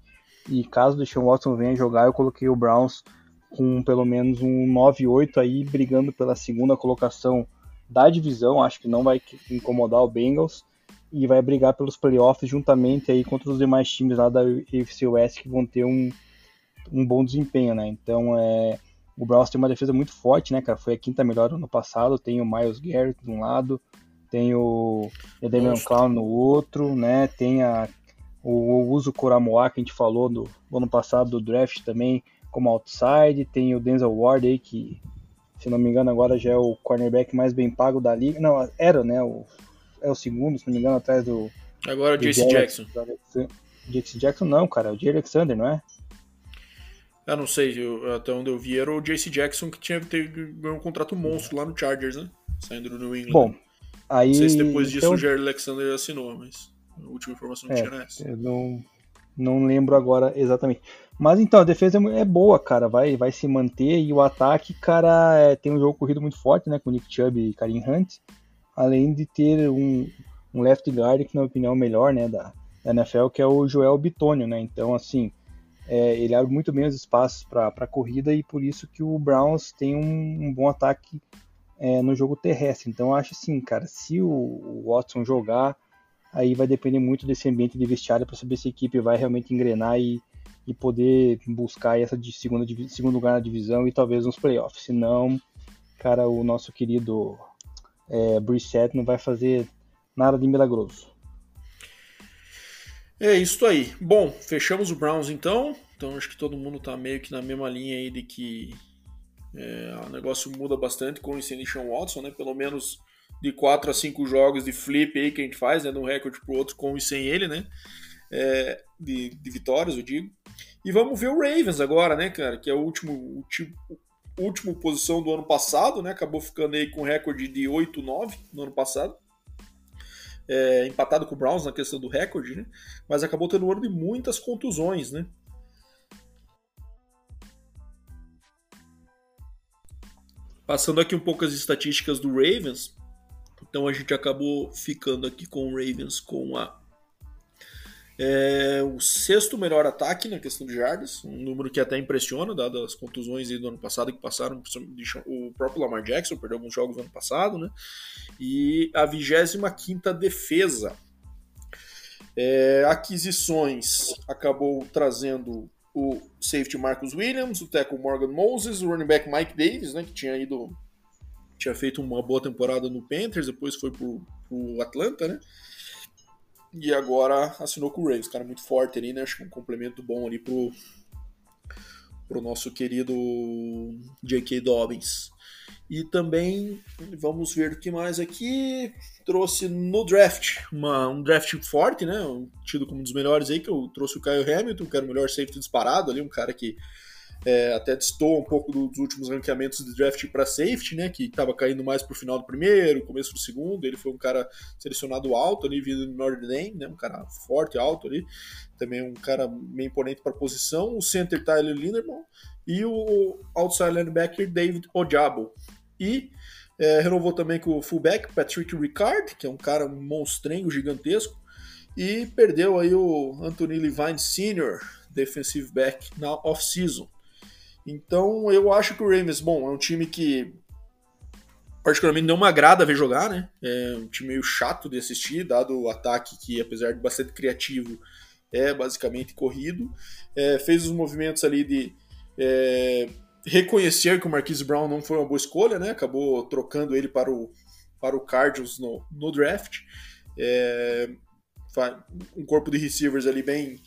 E caso o Deshaun Watson venha jogar, eu coloquei o Browns com pelo menos um 9-8 aí, brigando pela segunda colocação da divisão. Acho que não vai incomodar o Bengals e vai brigar pelos playoffs juntamente aí contra os demais times lá da UFC West que vão ter um, um bom desempenho, né? Então é, o Browns tem uma defesa muito forte, né, cara? Foi a quinta melhor ano passado. Tem o Miles Garrett de um lado, tem o Damian Clown no outro, né? Tem a, o, Uso Koramoa que a gente falou do, do ano passado do draft também como outside. Tem o Denzel Ward aí que se não me engano, agora já é o cornerback mais bem pago da liga. Não, era, né? O é o segundo, se não me engano, atrás do. Agora o JC Jackson. JC Jackson não, cara, é o J. Alexander, não é? Eu não sei, eu, até onde eu vi era o JC Jackson que tinha ter, ganhou um contrato monstro lá no Chargers, né? Saindo do New England. Bom, aí. Não sei se depois disso então... o Jerry Alexander assinou, mas a última informação não é, tinha essa. Eu não, não lembro agora exatamente. Mas então, a defesa é, é boa, cara, vai, vai se manter e o ataque, cara, é, tem um jogo corrido muito forte, né? Com Nick Chubb e Karim Hunt além de ter um, um left guard que na minha opinião é o melhor né, da, da NFL, que é o Joel Bitonio, né? Então, assim, é, ele abre muito bem os espaços para a corrida e por isso que o Browns tem um, um bom ataque é, no jogo terrestre. Então, eu acho assim, cara, se o, o Watson jogar, aí vai depender muito desse ambiente de vestiário para saber se a equipe vai realmente engrenar e, e poder buscar essa de segunda, segundo lugar na divisão e talvez nos playoffs. Se não, cara, o nosso querido é, Brissett não vai fazer nada de milagroso. É isso aí. Bom, fechamos o Browns então. Então acho que todo mundo tá meio que na mesma linha aí de que é, o negócio muda bastante com o Sean Watson, né? Pelo menos de 4 a 5 jogos de flip aí que a gente faz, né? De um recorde pro outro com e sem ele, né? É, de, de vitórias, eu digo. E vamos ver o Ravens agora, né, cara? Que é o último, o, última posição do ano passado, né? Acabou ficando aí com recorde de 8-9 no ano passado. É, empatado com o Browns na questão do recorde, né? Mas acabou tendo um ano de muitas contusões, né? Passando aqui um pouco as estatísticas do Ravens, então a gente acabou ficando aqui com o Ravens com a é o sexto melhor ataque na questão de jardas, um número que até impressiona, dadas as contusões do ano passado que passaram. O próprio Lamar Jackson perdeu alguns jogos no ano passado, né? E a 25 defesa. É, aquisições acabou trazendo o safety Marcus Williams, o tackle Morgan Moses, o running back Mike Davis, né, que tinha ido tinha feito uma boa temporada no Panthers, depois foi pro, pro Atlanta, né? E agora assinou com o Ravens, cara muito forte ali, né? Acho que um complemento bom ali pro, pro nosso querido J.K. Dobbins. E também, vamos ver o que mais aqui, trouxe no draft, uma, um draft forte, né? Tido como um dos melhores aí, que eu trouxe o Kyle Hamilton, que era o melhor safety disparado ali, um cara que é, até destoa um pouco dos últimos ranqueamentos de draft para safety, né, que estava caindo mais para o final do primeiro, começo do segundo. Ele foi um cara selecionado alto ali, vindo do Notre Dame, né, um cara forte, alto ali. Também um cara meio imponente para posição. O center Tyler Linderman e o outside linebacker David Ojabo. E é, renovou também com o fullback Patrick Ricard, que é um cara monstrengo gigantesco. E perdeu aí o Anthony Levine Sr., defensive back, na off-season. Então eu acho que o Ravens, bom, é um time que particularmente não me agrada ver jogar, né? É um time meio chato de assistir, dado o ataque que, apesar de bastante criativo, é basicamente corrido. É, fez os movimentos ali de é, reconhecer que o Marquise Brown não foi uma boa escolha, né? Acabou trocando ele para o, para o Cardinals no, no draft. É, um corpo de receivers ali bem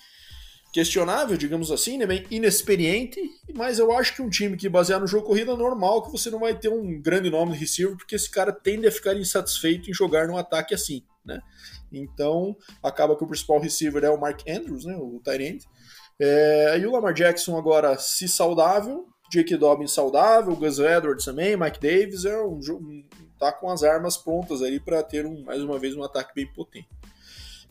questionável, digamos assim, né? bem inexperiente, mas eu acho que um time que basear no jogo corrida é normal que você não vai ter um grande nome de receiver, porque esse cara tende a ficar insatisfeito em jogar num ataque assim, né? Então, acaba que o principal receiver é o Mark Andrews, né, o Tyrant. É, e o Lamar Jackson agora, se saudável, Jake Dobbins saudável, Gus Edwards também, Mike Davis, é um, tá com as armas prontas aí para ter um, mais uma vez um ataque bem potente.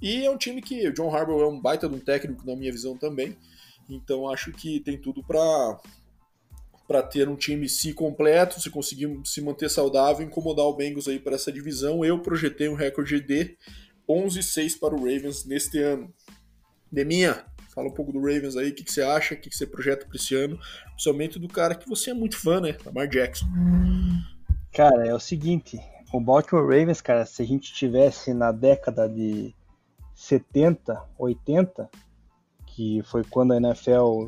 E é um time que o John Harbaugh é um baita de um técnico, na minha visão também. Então acho que tem tudo para para ter um time se completo, se conseguir se manter saudável, incomodar o Bengals aí para essa divisão. Eu projetei um recorde de 11-6 para o Ravens neste ano. Deminha, fala um pouco do Ravens aí, o que, que você acha, o que, que você projeta para esse ano, principalmente do cara que você é muito fã, né, Lamar Jackson. Cara, é o seguinte, o Baltimore Ravens, cara, se a gente tivesse na década de 70, 80, que foi quando a NFL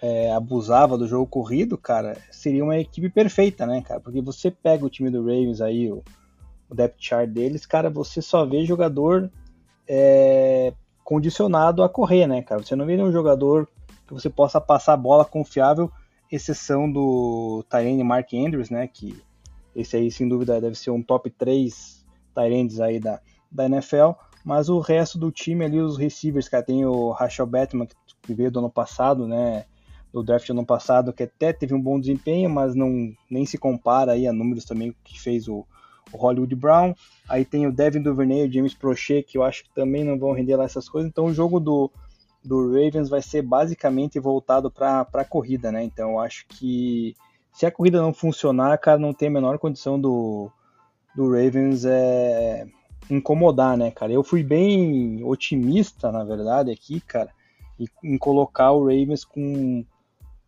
é, abusava do jogo corrido, cara, seria uma equipe perfeita, né, cara? Porque você pega o time do Ravens aí, o, o depth chart deles, cara, você só vê jogador é, condicionado a correr, né, cara? Você não vê nenhum jogador que você possa passar a bola confiável, exceção do Tyrene Mark Andrews, né, que esse aí, sem dúvida, deve ser um top 3 Tyrands aí da, da NFL, mas o resto do time ali, os receivers, cara, tem o Rachel Batman, que veio do ano passado, né? Do draft do ano passado, que até teve um bom desempenho, mas não nem se compara aí a números também que fez o, o Hollywood Brown. Aí tem o Devin Duvernay o James Prochet, que eu acho que também não vão render lá essas coisas. Então o jogo do, do Ravens vai ser basicamente voltado para a corrida, né? Então eu acho que se a corrida não funcionar, cara, não tem a menor condição do, do Ravens é, incomodar, né, cara? Eu fui bem otimista, na verdade, aqui, cara, em colocar o Ravens com,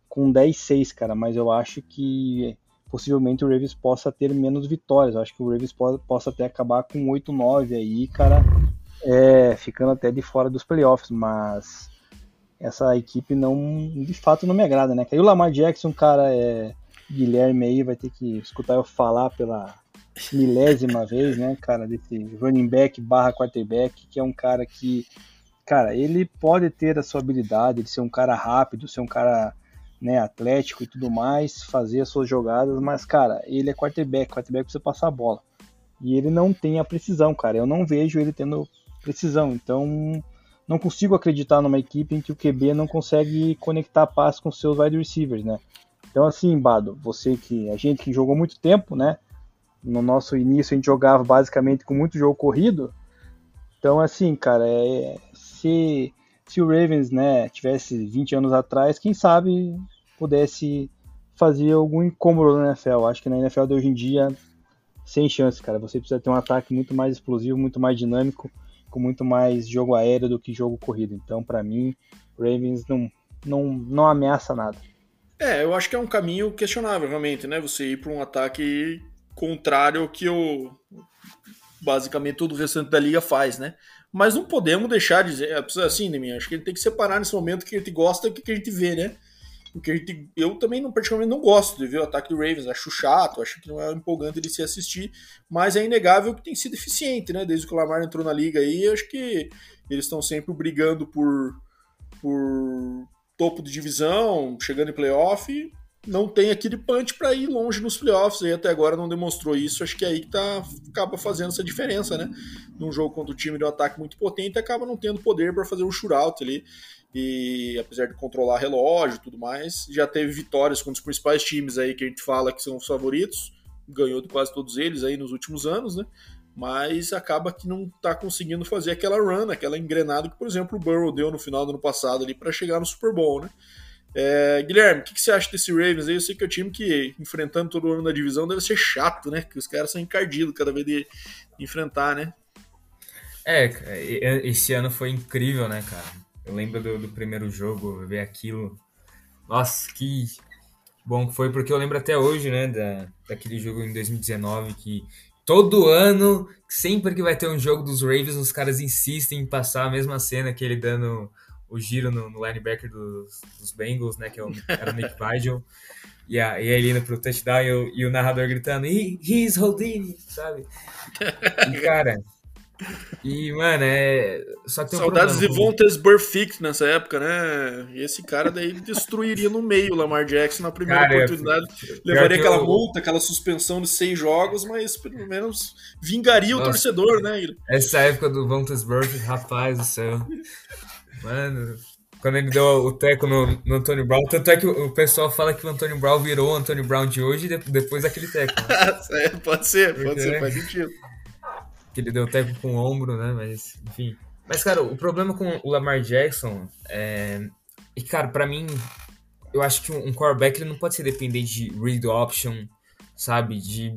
com 10-6, cara, mas eu acho que possivelmente o Ravens possa ter menos vitórias. Eu acho que o Ravens po possa até acabar com 8-9 aí, cara, é, ficando até de fora dos playoffs, mas essa equipe não, de fato, não me agrada, né? E o Lamar Jackson, cara, é, Guilherme aí vai ter que escutar eu falar pela milésima vez, né, cara, desse running back barra quarterback, que é um cara que, cara, ele pode ter a sua habilidade de ser um cara rápido, ser um cara, né, atlético e tudo mais, fazer as suas jogadas, mas, cara, ele é quarterback, quarterback precisa passar a bola. E ele não tem a precisão, cara, eu não vejo ele tendo precisão, então não consigo acreditar numa equipe em que o QB não consegue conectar a passe com seus wide receivers, né. Então, assim, Bado, você que, a gente que jogou muito tempo, né, no nosso início a gente jogava basicamente com muito jogo corrido. Então, assim, cara, é, se, se o Ravens né, tivesse 20 anos atrás, quem sabe pudesse fazer algum incômodo na NFL. Acho que na NFL de hoje em dia, sem chance, cara. Você precisa ter um ataque muito mais explosivo, muito mais dinâmico, com muito mais jogo aéreo do que jogo corrido. Então, para mim, o Ravens não, não, não ameaça nada. É, eu acho que é um caminho questionável, realmente, né? Você ir para um ataque contrário ao que o basicamente todo o restante da liga faz, né? Mas não podemos deixar de dizer, assim, né, minha? Acho que gente tem que separar nesse momento que a gente gosta e o que a gente vê, né? Porque a gente, eu também não, particularmente não gosto de ver o ataque do Ravens, acho chato, acho que não é empolgante de se assistir, mas é inegável que tem sido eficiente, né? Desde que o Lamar entrou na liga aí, acho que eles estão sempre brigando por, por topo de divisão, chegando em playoff, não tem aquele punch para ir longe nos playoffs e até agora não demonstrou isso. Acho que é aí que tá, acaba fazendo essa diferença, né? Num jogo contra o time de um ataque muito potente, acaba não tendo poder para fazer um shootout ali. E apesar de controlar relógio e tudo mais, já teve vitórias contra os principais times aí que a gente fala que são os favoritos. Ganhou de quase todos eles aí nos últimos anos, né? Mas acaba que não tá conseguindo fazer aquela run, aquela engrenada que, por exemplo, o Burrow deu no final do ano passado ali para chegar no Super Bowl, né? É, Guilherme, o que, que, você acha desse Ravens aí? Eu sei que é um time que, enfrentando todo ano na divisão, deve ser chato, né? Que os caras são encardidos cada vez de, enfrentar, né? É, esse ano foi incrível, né, cara? Eu lembro do, do primeiro jogo, ver aquilo. Nossa, que, bom que foi, porque eu lembro até hoje, né, da, daquele jogo em 2019 que todo ano, sempre que vai ter um jogo dos Ravens, os caras insistem em passar a mesma cena que ele dando o giro no, no linebacker dos, dos, Bengals, né, que é o, era o Nick Vigil. E, a, e ele indo pro touchdown e o, e o narrador gritando, He, he's Houdini, sabe? E, cara, e, mano, é. Só que Saudades um de Vontes Burfict nessa época, né? E esse cara daí *laughs* destruiria no meio o Lamar Jackson na primeira cara, oportunidade. levaria aquela eu... multa, aquela suspensão de seis jogos, mas pelo menos vingaria Nossa, o torcedor, né? Essa época do Vontes Burfict, rapaz do céu. Mano, quando ele deu o teco no, no Antônio Brown. Tanto é que o, pessoal fala que o Antônio Brown virou o Antônio Brown de hoje depois daquele teco. Né? *laughs* pode ser, pode Porque, ser, faz sentido que ele deu tempo com o ombro, né? Mas, enfim. Mas, cara, o problema com o Lamar Jackson é. E, cara, para mim, eu acho que um quarterback ele não pode ser dependente de read option, sabe? De,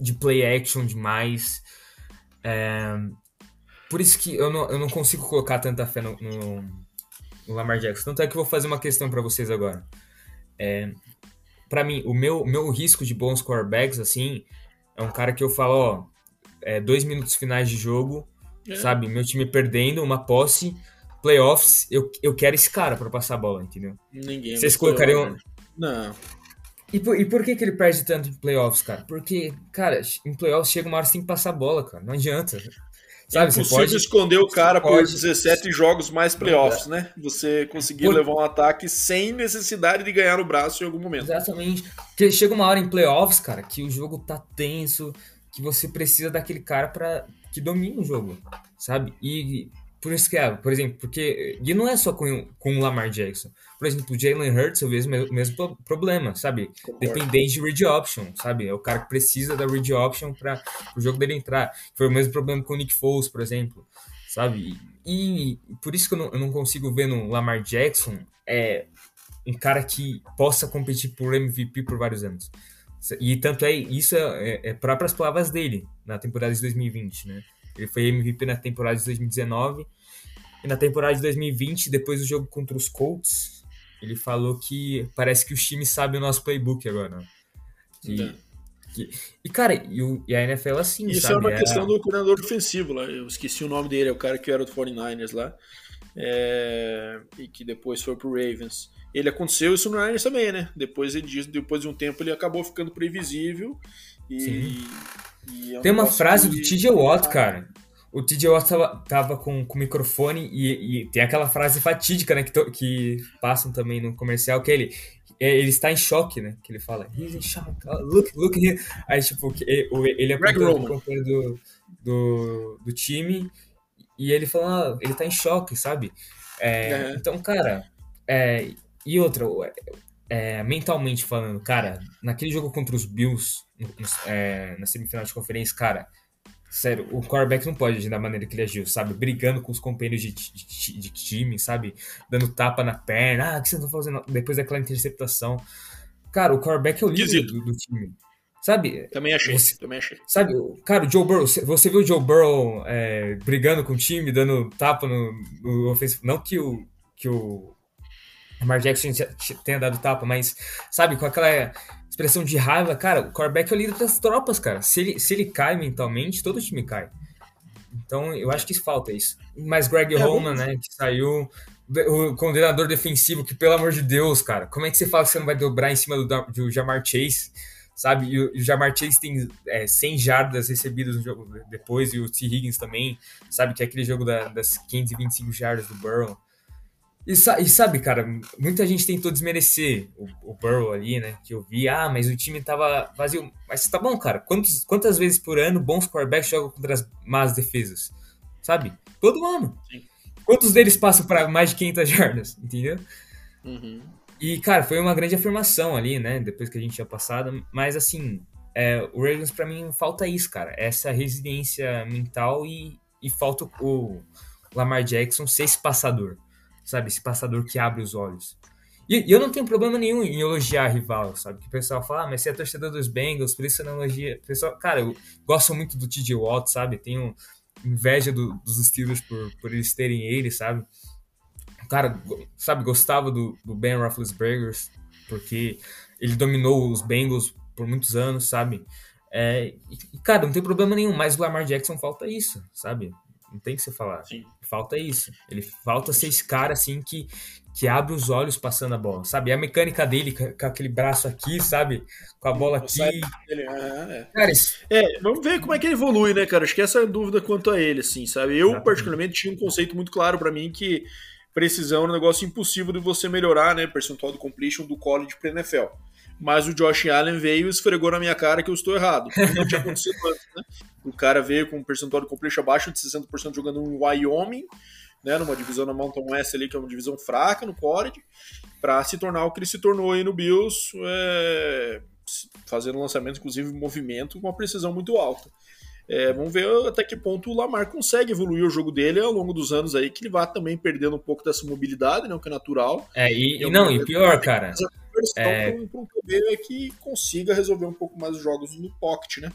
de play action demais. É, por isso que eu não, eu não consigo colocar tanta fé no, no, no Lamar Jackson. Tanto é que eu vou fazer uma questão para vocês agora. É, para mim, o meu, meu risco de bons quarterbacks, assim, é um cara que eu falo, ó, é, dois minutos finais de jogo, é. sabe? Meu time perdendo, uma posse, playoffs, eu, eu quero esse cara para passar a bola, entendeu? Ninguém Vocês colocariam. Não. E por, e por que, que ele perde tanto em playoffs, cara? Porque, cara, em playoffs chega uma hora que você tem que passar a bola, cara. Não adianta. Sabe, é impossível pode, esconder o cara por 17 jogos mais playoffs, né? Você conseguir por... levar um ataque sem necessidade de ganhar no braço em algum momento. Exatamente. Porque chega uma hora em playoffs, cara, que o jogo tá tenso, que você precisa daquele cara para que domine o jogo, sabe? E por isso que é, por exemplo, porque e não é só com, com o Lamar Jackson. Por exemplo, o Jalen Hurts eu vejo o mesmo problema, sabe? Dependente de read option, sabe? É o cara que precisa da read option para o jogo dele entrar. Foi o mesmo problema com o Nick Foles, por exemplo, sabe? E, e por isso que eu não, eu não consigo ver no Lamar Jackson é um cara que possa competir por MVP por vários anos. E tanto é, isso é, é, é próprias palavras dele na temporada de 2020, né? Ele foi MVP na temporada de 2019 e na temporada de 2020, depois do jogo contra os Colts, ele falou que parece que os times sabem o nosso playbook agora. Que, que, e, cara, e, o, e, a NFL assim, Isso sabe? é uma questão do coordenador ofensivo lá. Eu esqueci o nome dele, é o cara que era do 49ers lá. É, e que depois foi pro Ravens ele aconteceu isso no Niners também, né? Depois, ele, depois de um tempo ele acabou ficando previsível. E, é Tem uma frase do TJ Watt, cara. O TJ Watt tava, tava com, com o microfone e, e, tem aquela frase fatídica, né? Que, to, que passam também no comercial, que ele, é, ele está em choque, né? Que ele fala, he's in shock, oh, look, look here. Aí, tipo, ele é o companheiro do, do, do time e ele fala, ah, ele tá em choque, sabe? É, Então, cara, é, e outra, é, mentalmente falando, cara, naquele jogo contra os Bills, é, na semifinal de conferência, cara, sério, o quarterback não pode agir da maneira que ele agiu, sabe? Brigando com os companheiros de, de, de time, sabe? Dando tapa na perna, ah, o que você tá fazendo? Depois daquela interceptação. Cara, o quarterback é o líder do, do, time. Sabe? Também achei, você, também achei. Sabe, cara, o Joe Burrow, você viu o Joe Burrow é, brigando com o time, dando tapa no, no ofensivo? Não que o, que o Lamar Jackson tenha dado tapa, mas, sabe, com aquela expressão de raiva, cara, o quarterback é o líder das tropas, cara. Se ele, se ele cai mentalmente, todo o time cai. Então, eu acho que falta isso. Mas Greg é Roman, né, que saiu, o coordenador defensivo, que pelo amor de Deus, cara, como é que você fala que você não vai dobrar em cima do, do Jamar Chase, sabe? E o, Jamar Chase tem é, 100 jardas recebidas no jogo depois, e o T. Higgins também, sabe? Que é aquele jogo da, das 525 jardas do Burrow. E, e, sabe, cara, muita gente tentou desmerecer o, o Burrow ali, né? Que eu vi, ah, mas o time tava vazio. Mas tá bom, cara. Quantos, quantas vezes por ano bons quarterbacks jogam contra as más defesas? Sabe? Todo ano. Sim. Quantos deles passam para mais de 500 jardas? Entendeu? Uhum. E, cara, foi uma grande afirmação ali, né? Depois que a gente tinha passado. Mas, assim, é, o Ravens, para mim, falta isso, cara. Essa resiliência mental e, e falta o Lamar Jackson ser esse passador sabe? Esse passador que abre os olhos. E, e eu não tenho problema nenhum em elogiar rival, sabe? Que o pessoal fala, ah, mas você é torcedor dos Bengals, por isso você não elogia. pessoal, cara, eu gosto muito do TJ Watt, sabe? Tenho inveja do, dos Steelers por, por eles terem ele, sabe? Cara, sabe, gostava do, do Ben Roethlisberger, porque ele dominou os Bengals por muitos anos, sabe? É, e, cara, não tem problema nenhum, mas o Lamar Jackson falta isso, sabe? Não tem que se falar. Sim. Falta isso. Ele falta ser esse cara assim que, que abre os olhos passando a bola, sabe? A mecânica dele com aquele braço aqui, sabe? Com a bola aqui. é. Cara, isso... é, vamos ver como é que ele evolui, né, cara? Acho que essa é a dúvida quanto a ele, assim, sabe? Eu, Exatamente. particularmente, tinha um conceito muito claro para mim que precisão é um negócio impossível de você melhorar, né? Percentual de completion do college para NFL mas o Josh Allen veio e esfregou na minha cara que eu estou errado. Não tinha acontecido antes, né? O cara veio com um percentual de completion abaixo de 60% jogando em Wyoming, né, numa divisão na Mountain West ali, que é uma divisão fraca no college, para se tornar o que ele se tornou aí no Bills, é, fazendo lançamento, inclusive movimento, com uma precisão muito alta. É, vamos ver até que ponto o Lamar consegue evoluir o jogo dele ao longo dos anos aí, que ele vai também perdendo um pouco dessa mobilidade, né, o que é natural. É, e, e não, e pior, cara. É... Para um QB que consiga resolver um pouco mais os jogos no pocket, né?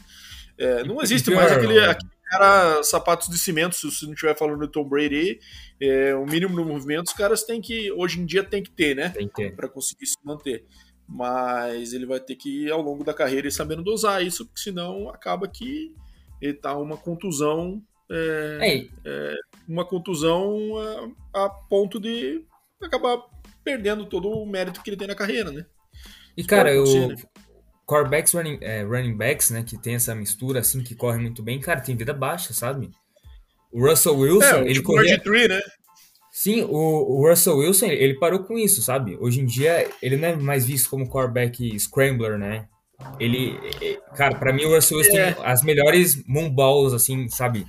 É, não existe mais aquele, aquele, cara sapatos de cimento, se você não estiver falando do Tom Brady, é, o mínimo no movimento os caras têm que, hoje em dia tem que ter, né? Tem que ter. Para conseguir se manter. Mas ele vai ter que, ao longo da carreira, ir sabendo dosar isso, porque senão acaba que ele tá uma contusão. É, é, uma contusão a, a, ponto de acabar perdendo todo o mérito que ele tem na carreira, né? E, cara, eu, né? Corebacks, running, é, running backs, né, que tem essa mistura, assim, que corre muito bem, cara, tem vida baixa, sabe? O Russell Wilson, é, ele tipo corria... Tree, né? Sim, o, o, Russell Wilson, ele parou com isso, sabe? Hoje em dia, ele não é mais visto como quarterback scrambler, né? Ele, cara, para mim o Russell Wilson é. tem as melhores moonballs, assim, sabe?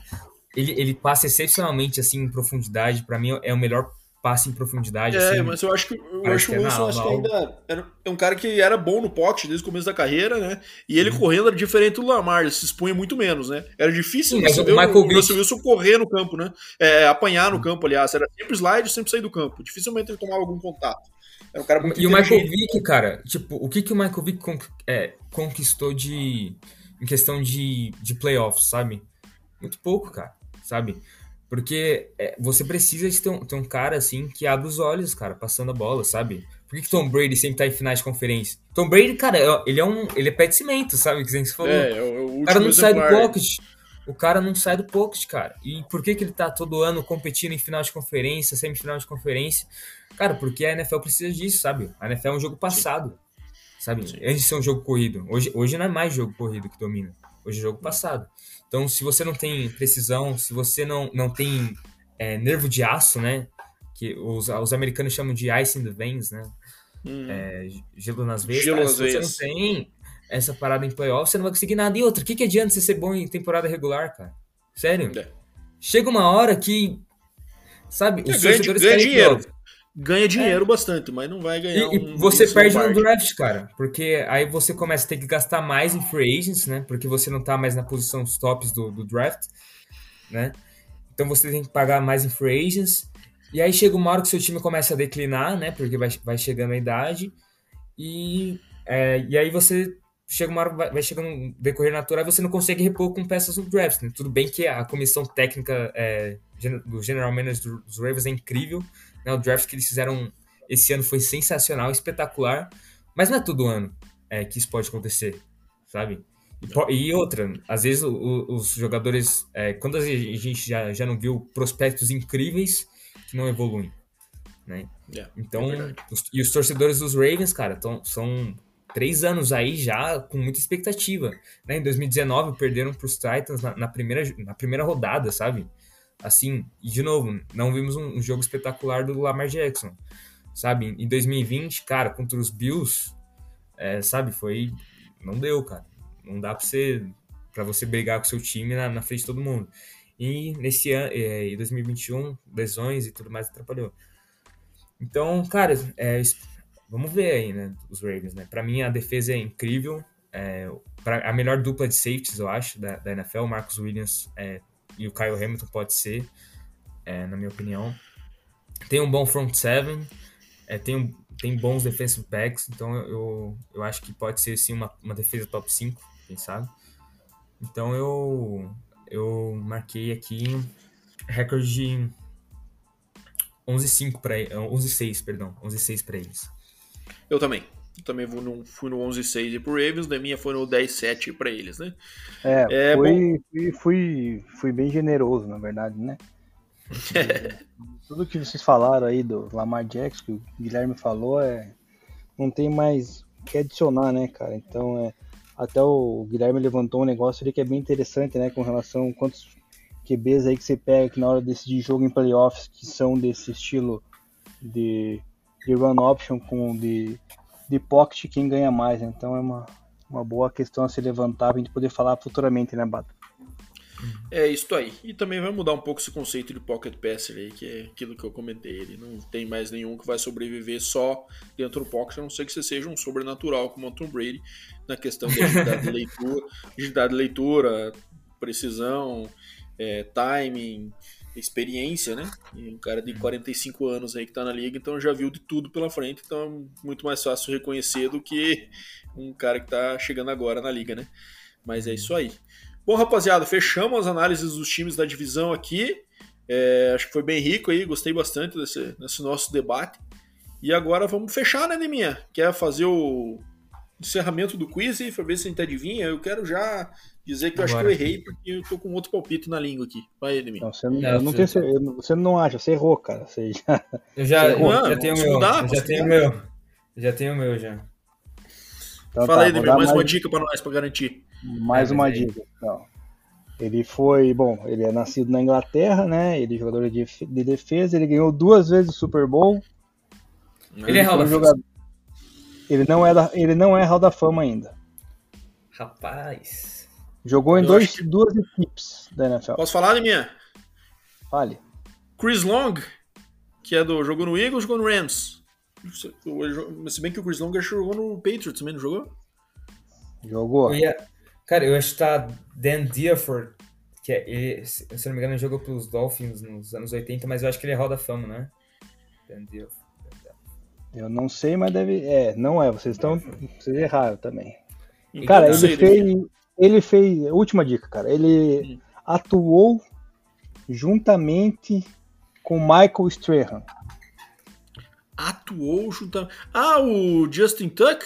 Ele, ele passa excepcionalmente, assim, em profundidade. Para mim é o melhor passe em profundidade. É, assim, mas eu acho que eu acho que o Wilson acho que ainda era, é um cara que era bom no pocket desde o começo da carreira, né? E ele uhum. correndo era diferente do Lamar, ele se expunha muito menos, né? Era difícil Sim, você ver o, Michael o Wilson correr no campo, né? É, apanhar no campo, aliás. Era sempre slide, sempre sair do campo. Dificilmente ele tomava algum contato. Era um cara muito E o Michael Vick, cara, tipo, o que, que o Michael Vick é, conquistou de em questão de, de playoffs, sabe? Muito pouco, cara, sabe? Porque é, você precisa de ter um, ter um, cara assim que abre os olhos, cara, passando a bola, sabe? Por que, que Tom Brady sempre tá em finais de conferência? Tom Brady, cara, é, ele é um. Ele é pé de cimento, sabe? Que você falou. É, é o, o cara não sai do pocket. O cara não sai do pocket, cara. E por que, que ele tá todo ano competindo em final de conferência, semifinal de conferência? Cara, porque a NFL precisa disso, sabe? A NFL é um jogo passado. Sim. Sabe? Sim. Antes de ser um jogo corrido. Hoje, hoje não é mais jogo corrido que domina. Hoje é jogo passado. Então, se você não tem precisão, se você não, não tem é, nervo de aço, né? Que os, os americanos chamam de ice in the veins, né? Hum. É, gelo nas veias. Gelo cara, se você não tem essa parada em playoff, você não vai conseguir nada. E outra, o que, que adianta você ser bom em temporada regular, cara? Sério? É. Chega uma hora que, sabe, os é, torcedores ganha, ganha dinheiro ganha dinheiro é. bastante, mas não vai ganhar. E, um, você perde no draft, cara, porque aí você começa a ter que gastar mais em free agents, né? Porque você não tá mais na posição dos tops do, do draft, né? Então você tem que pagar mais em free agents. E aí chega uma hora que seu time começa a declinar, né? Porque vai, vai chegando a idade. E, é, e aí você chega uma hora, vai, vai chegando um decorrer natural e você não consegue repor com peças no draft. Né? Tudo bem que a comissão técnica é, do General Manager dos Ravens é incrível, né? O draft que eles fizeram esse ano foi sensacional, espetacular. Mas não é todo ano é, que isso pode acontecer, sabe? E, e outra, às vezes o, os jogadores. É, quando a gente já, já não viu prospectos incríveis que não evoluem. Né? Yeah, é então, é os, e os torcedores dos Ravens, cara, tão, são três anos aí já com muita expectativa. Né? Em 2019 perderam para os Titans na, na, primeira, na primeira rodada, sabe? Assim, e de novo, não vimos um, um jogo espetacular do Lamar Jackson, sabe? Em 2020, cara, contra os Bills, é, sabe, foi. Não deu, cara. Não dá pra você, pra você brigar com seu time na, na frente de todo mundo. E nesse ano, é, em 2021, lesões e tudo mais atrapalhou. Então, cara, é, vamos ver aí, né, os Ravens, né? Pra mim, a defesa é incrível. É, pra, a melhor dupla de safeties, eu acho, da, da NFL. O Marcus Williams é e o Kyle Hamilton pode ser, é, na minha opinião. Tem um bom front seven, é, tem, um, tem bons defensive backs, então eu, eu acho que pode ser sim uma, uma defesa top 5, quem sabe. Então eu, eu marquei aqui recorde de 11-5 para 11-6, perdão, 11-6 para eles. Eu também. Também vou no, fui no 11-6 pro Ravens, da minha foi no 10-7 para eles, né? É, é fui, fui, fui, fui, bem generoso, na verdade, né? *laughs* Tudo que vocês falaram aí do Lamar Jackson, que o Guilherme falou, é não tem mais o que adicionar, né, cara? Então, é, até o Guilherme levantou um negócio ali que é bem interessante, né, com relação a quantos QBs aí que você pega que na hora de decidir jogo em playoffs que são desse estilo de, de run option com de, de pocket, quem ganha mais. Né? Então é uma, uma boa questão a se levantar para a gente poder falar futuramente, né, Bato? É isso aí. E também vai mudar um pouco esse conceito de pocket passer aí, que é aquilo que eu comentei. Ele não tem mais nenhum que vai sobreviver só dentro do pocket, a não ser que você seja um sobrenatural como o Tom Brady na questão de agilidade de leitura, *laughs* agilidade de leitura, precisão, é, timing, experiência, né? E um cara de 45 anos aí que tá na liga, então já viu de tudo pela frente, então é muito mais fácil reconhecer do que um cara que tá chegando agora na liga, né? Mas é isso aí. Bom, rapaziada, fechamos as análises dos times da divisão aqui. É, acho que foi bem rico aí, gostei bastante desse, desse nosso debate. E agora vamos fechar, né, Neminha? Quer fazer o encerramento do quiz e ver se a gente adivinha? Eu quero já dizer que eu agora. acho que eu errei, porque eu tô com outro palpite na língua aqui. Vai, Neminha. Não, você não, é, não tem, você não acha, você errou, cara. Você já, eu já, já tenho o meu. já tenho o meu. Já tenho o meu já. Então, Fala tá, aí, Neminha, mais, mais uma dica para nós, para garantir. Mais é, uma dica. Então, ele foi, bom, ele é nascido na Inglaterra, né? Ele é jogador de, de defesa, ele ganhou duas vezes o Super Bowl. Ele, é Hall da jogador... Ele não é da, ele não é Hall da Fama ainda. Rapaz. Jogou em dois, que... duas equipes da NFL. Posso falar, de minha? Fale. Chris Long, que é do jogou no Eagles, jogou no Rams. Se bem que o Chris Long jogou no Patriots também, não jogou? Jogou. Eu ia... Cara, eu acho que tá Dan Diaford, que é, ele, se não me engano, ele jogou pelos Dolphins nos anos 80, mas eu acho que ele é Hall da Fama, né? Dan Diaford. Eu não sei, mas deve. É, não é. Vocês estão. Vocês erraram também. Então, cara, ele fez. Ele fez. Última dica, cara. Ele hum. atuou juntamente com Michael Strahan. Atuou juntamente. Ah, o Justin Tuck?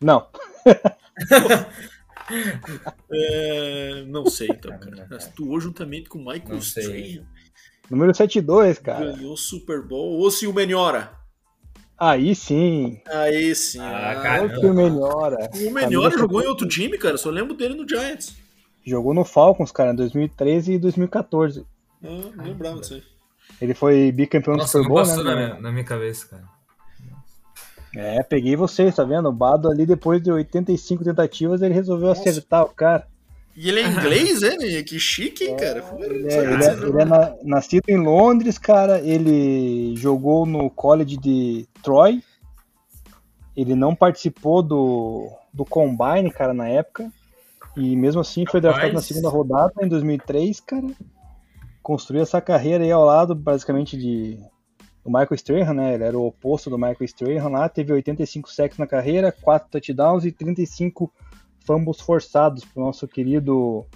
Não. *laughs* é, não sei, então, cara. Atuou juntamente com Michael Strahan. Número 72, cara. Ganhou Super Bowl. Ou se o Menhora. Aí sim. Aí sim. Ah, cara. O Menhora. O Menhora jogou em outro time, cara. Só lembro dele no Giants. Jogou no Falcons, cara, em 2013 e 2014. Ah, não lembrava disso aí. Ele foi bicampeão Nossa, do Super Bowl, né? Na minha, na minha cabeça, cara. É, peguei vocês, tá vendo? O Bado ali, depois de 85 tentativas, ele resolveu Nossa. acertar o cara. E ele é inglês, né? Que chique, hein, cara? É, ele, é, ele, é, ele é na, nascido em Londres, cara. Ele jogou no college de Troy. Ele não participou do, do Combine, cara, na época. E mesmo assim foi draftado na segunda rodada em 2003, cara. Construiu essa carreira aí ao lado, basicamente, de o Michael Strahan, né? Ele era o oposto do Michael Strahan lá, teve 85 sacks na carreira, 4 touchdowns e 35 fumbles forçados pro nosso querido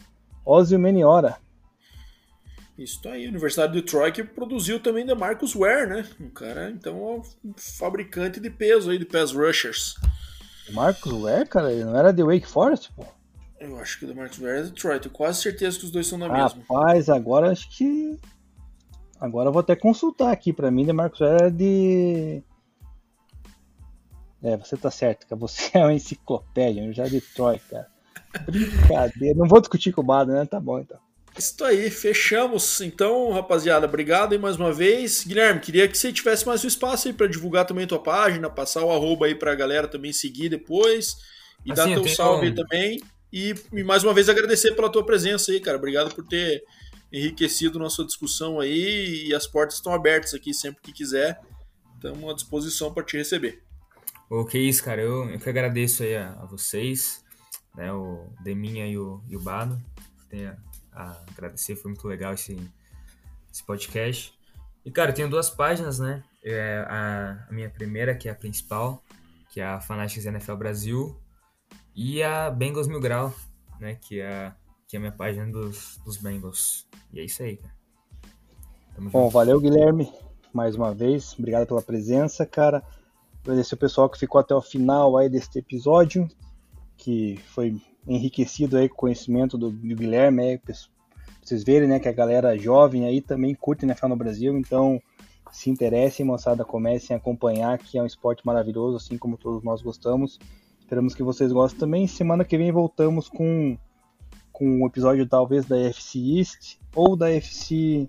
Ozzy Meniora. Isso aí, a Universidade de Troy que produziu também da Marcus Ware, né? Um cara, então, um fabricante de peso aí, de pass rushers. Marcus Ware, cara, ele não era de Wake Forest, pô? Eu acho que o Marcus Ware é de Troy, tenho quase certeza que os dois são na mesma. Rapaz, agora acho que Agora eu vou até consultar aqui. Para mim, Demarcus era de. É, você tá certo, cara. Você *laughs* é uma enciclopédia, já de cara. Brincadeira. Não vou discutir com o Bado, né? Tá bom, então. Isso aí, fechamos. Então, rapaziada, obrigado aí mais uma vez. Guilherme, queria que você tivesse mais um espaço aí para divulgar também a tua página, passar o arroba aí pra galera também seguir depois e assim, dar teu salve aí também. E, e mais uma vez agradecer pela tua presença aí, cara. Obrigado por ter enriquecido nossa discussão aí e as portas estão abertas aqui sempre que quiser. Estamos à disposição para te receber. O que isso, cara. Eu, eu que agradeço aí a, a vocês, né, o Deminha e o, e o Bado. Tenho a, a agradecer, foi muito legal esse, esse podcast. E, cara, eu tenho duas páginas, né? É a, a, minha primeira, que é a principal, que é a Fanatics NFL Brasil, e a Bengals Mil Grau, né? Que é que é a minha página dos, dos Bengals. E é isso aí, cara. Tamo Bom, junto. valeu, Guilherme, mais uma vez. Obrigado pela presença, cara. Agradecer o pessoal que ficou até o final aí deste episódio, que foi enriquecido aí com o conhecimento do, do Guilherme, aí, pra vocês verem, né, que a galera jovem aí também curte NFL no Brasil, então se interessem, moçada, comecem a acompanhar, que é um esporte maravilhoso, assim como todos nós gostamos. Esperamos que vocês gostem também. Semana que vem voltamos com, com um episódio talvez da FC East ou da FC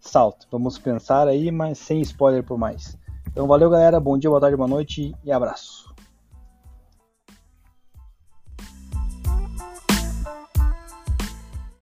South. Vamos pensar aí, mas sem spoiler por mais. Então valeu galera, bom dia, boa tarde, boa noite e abraço.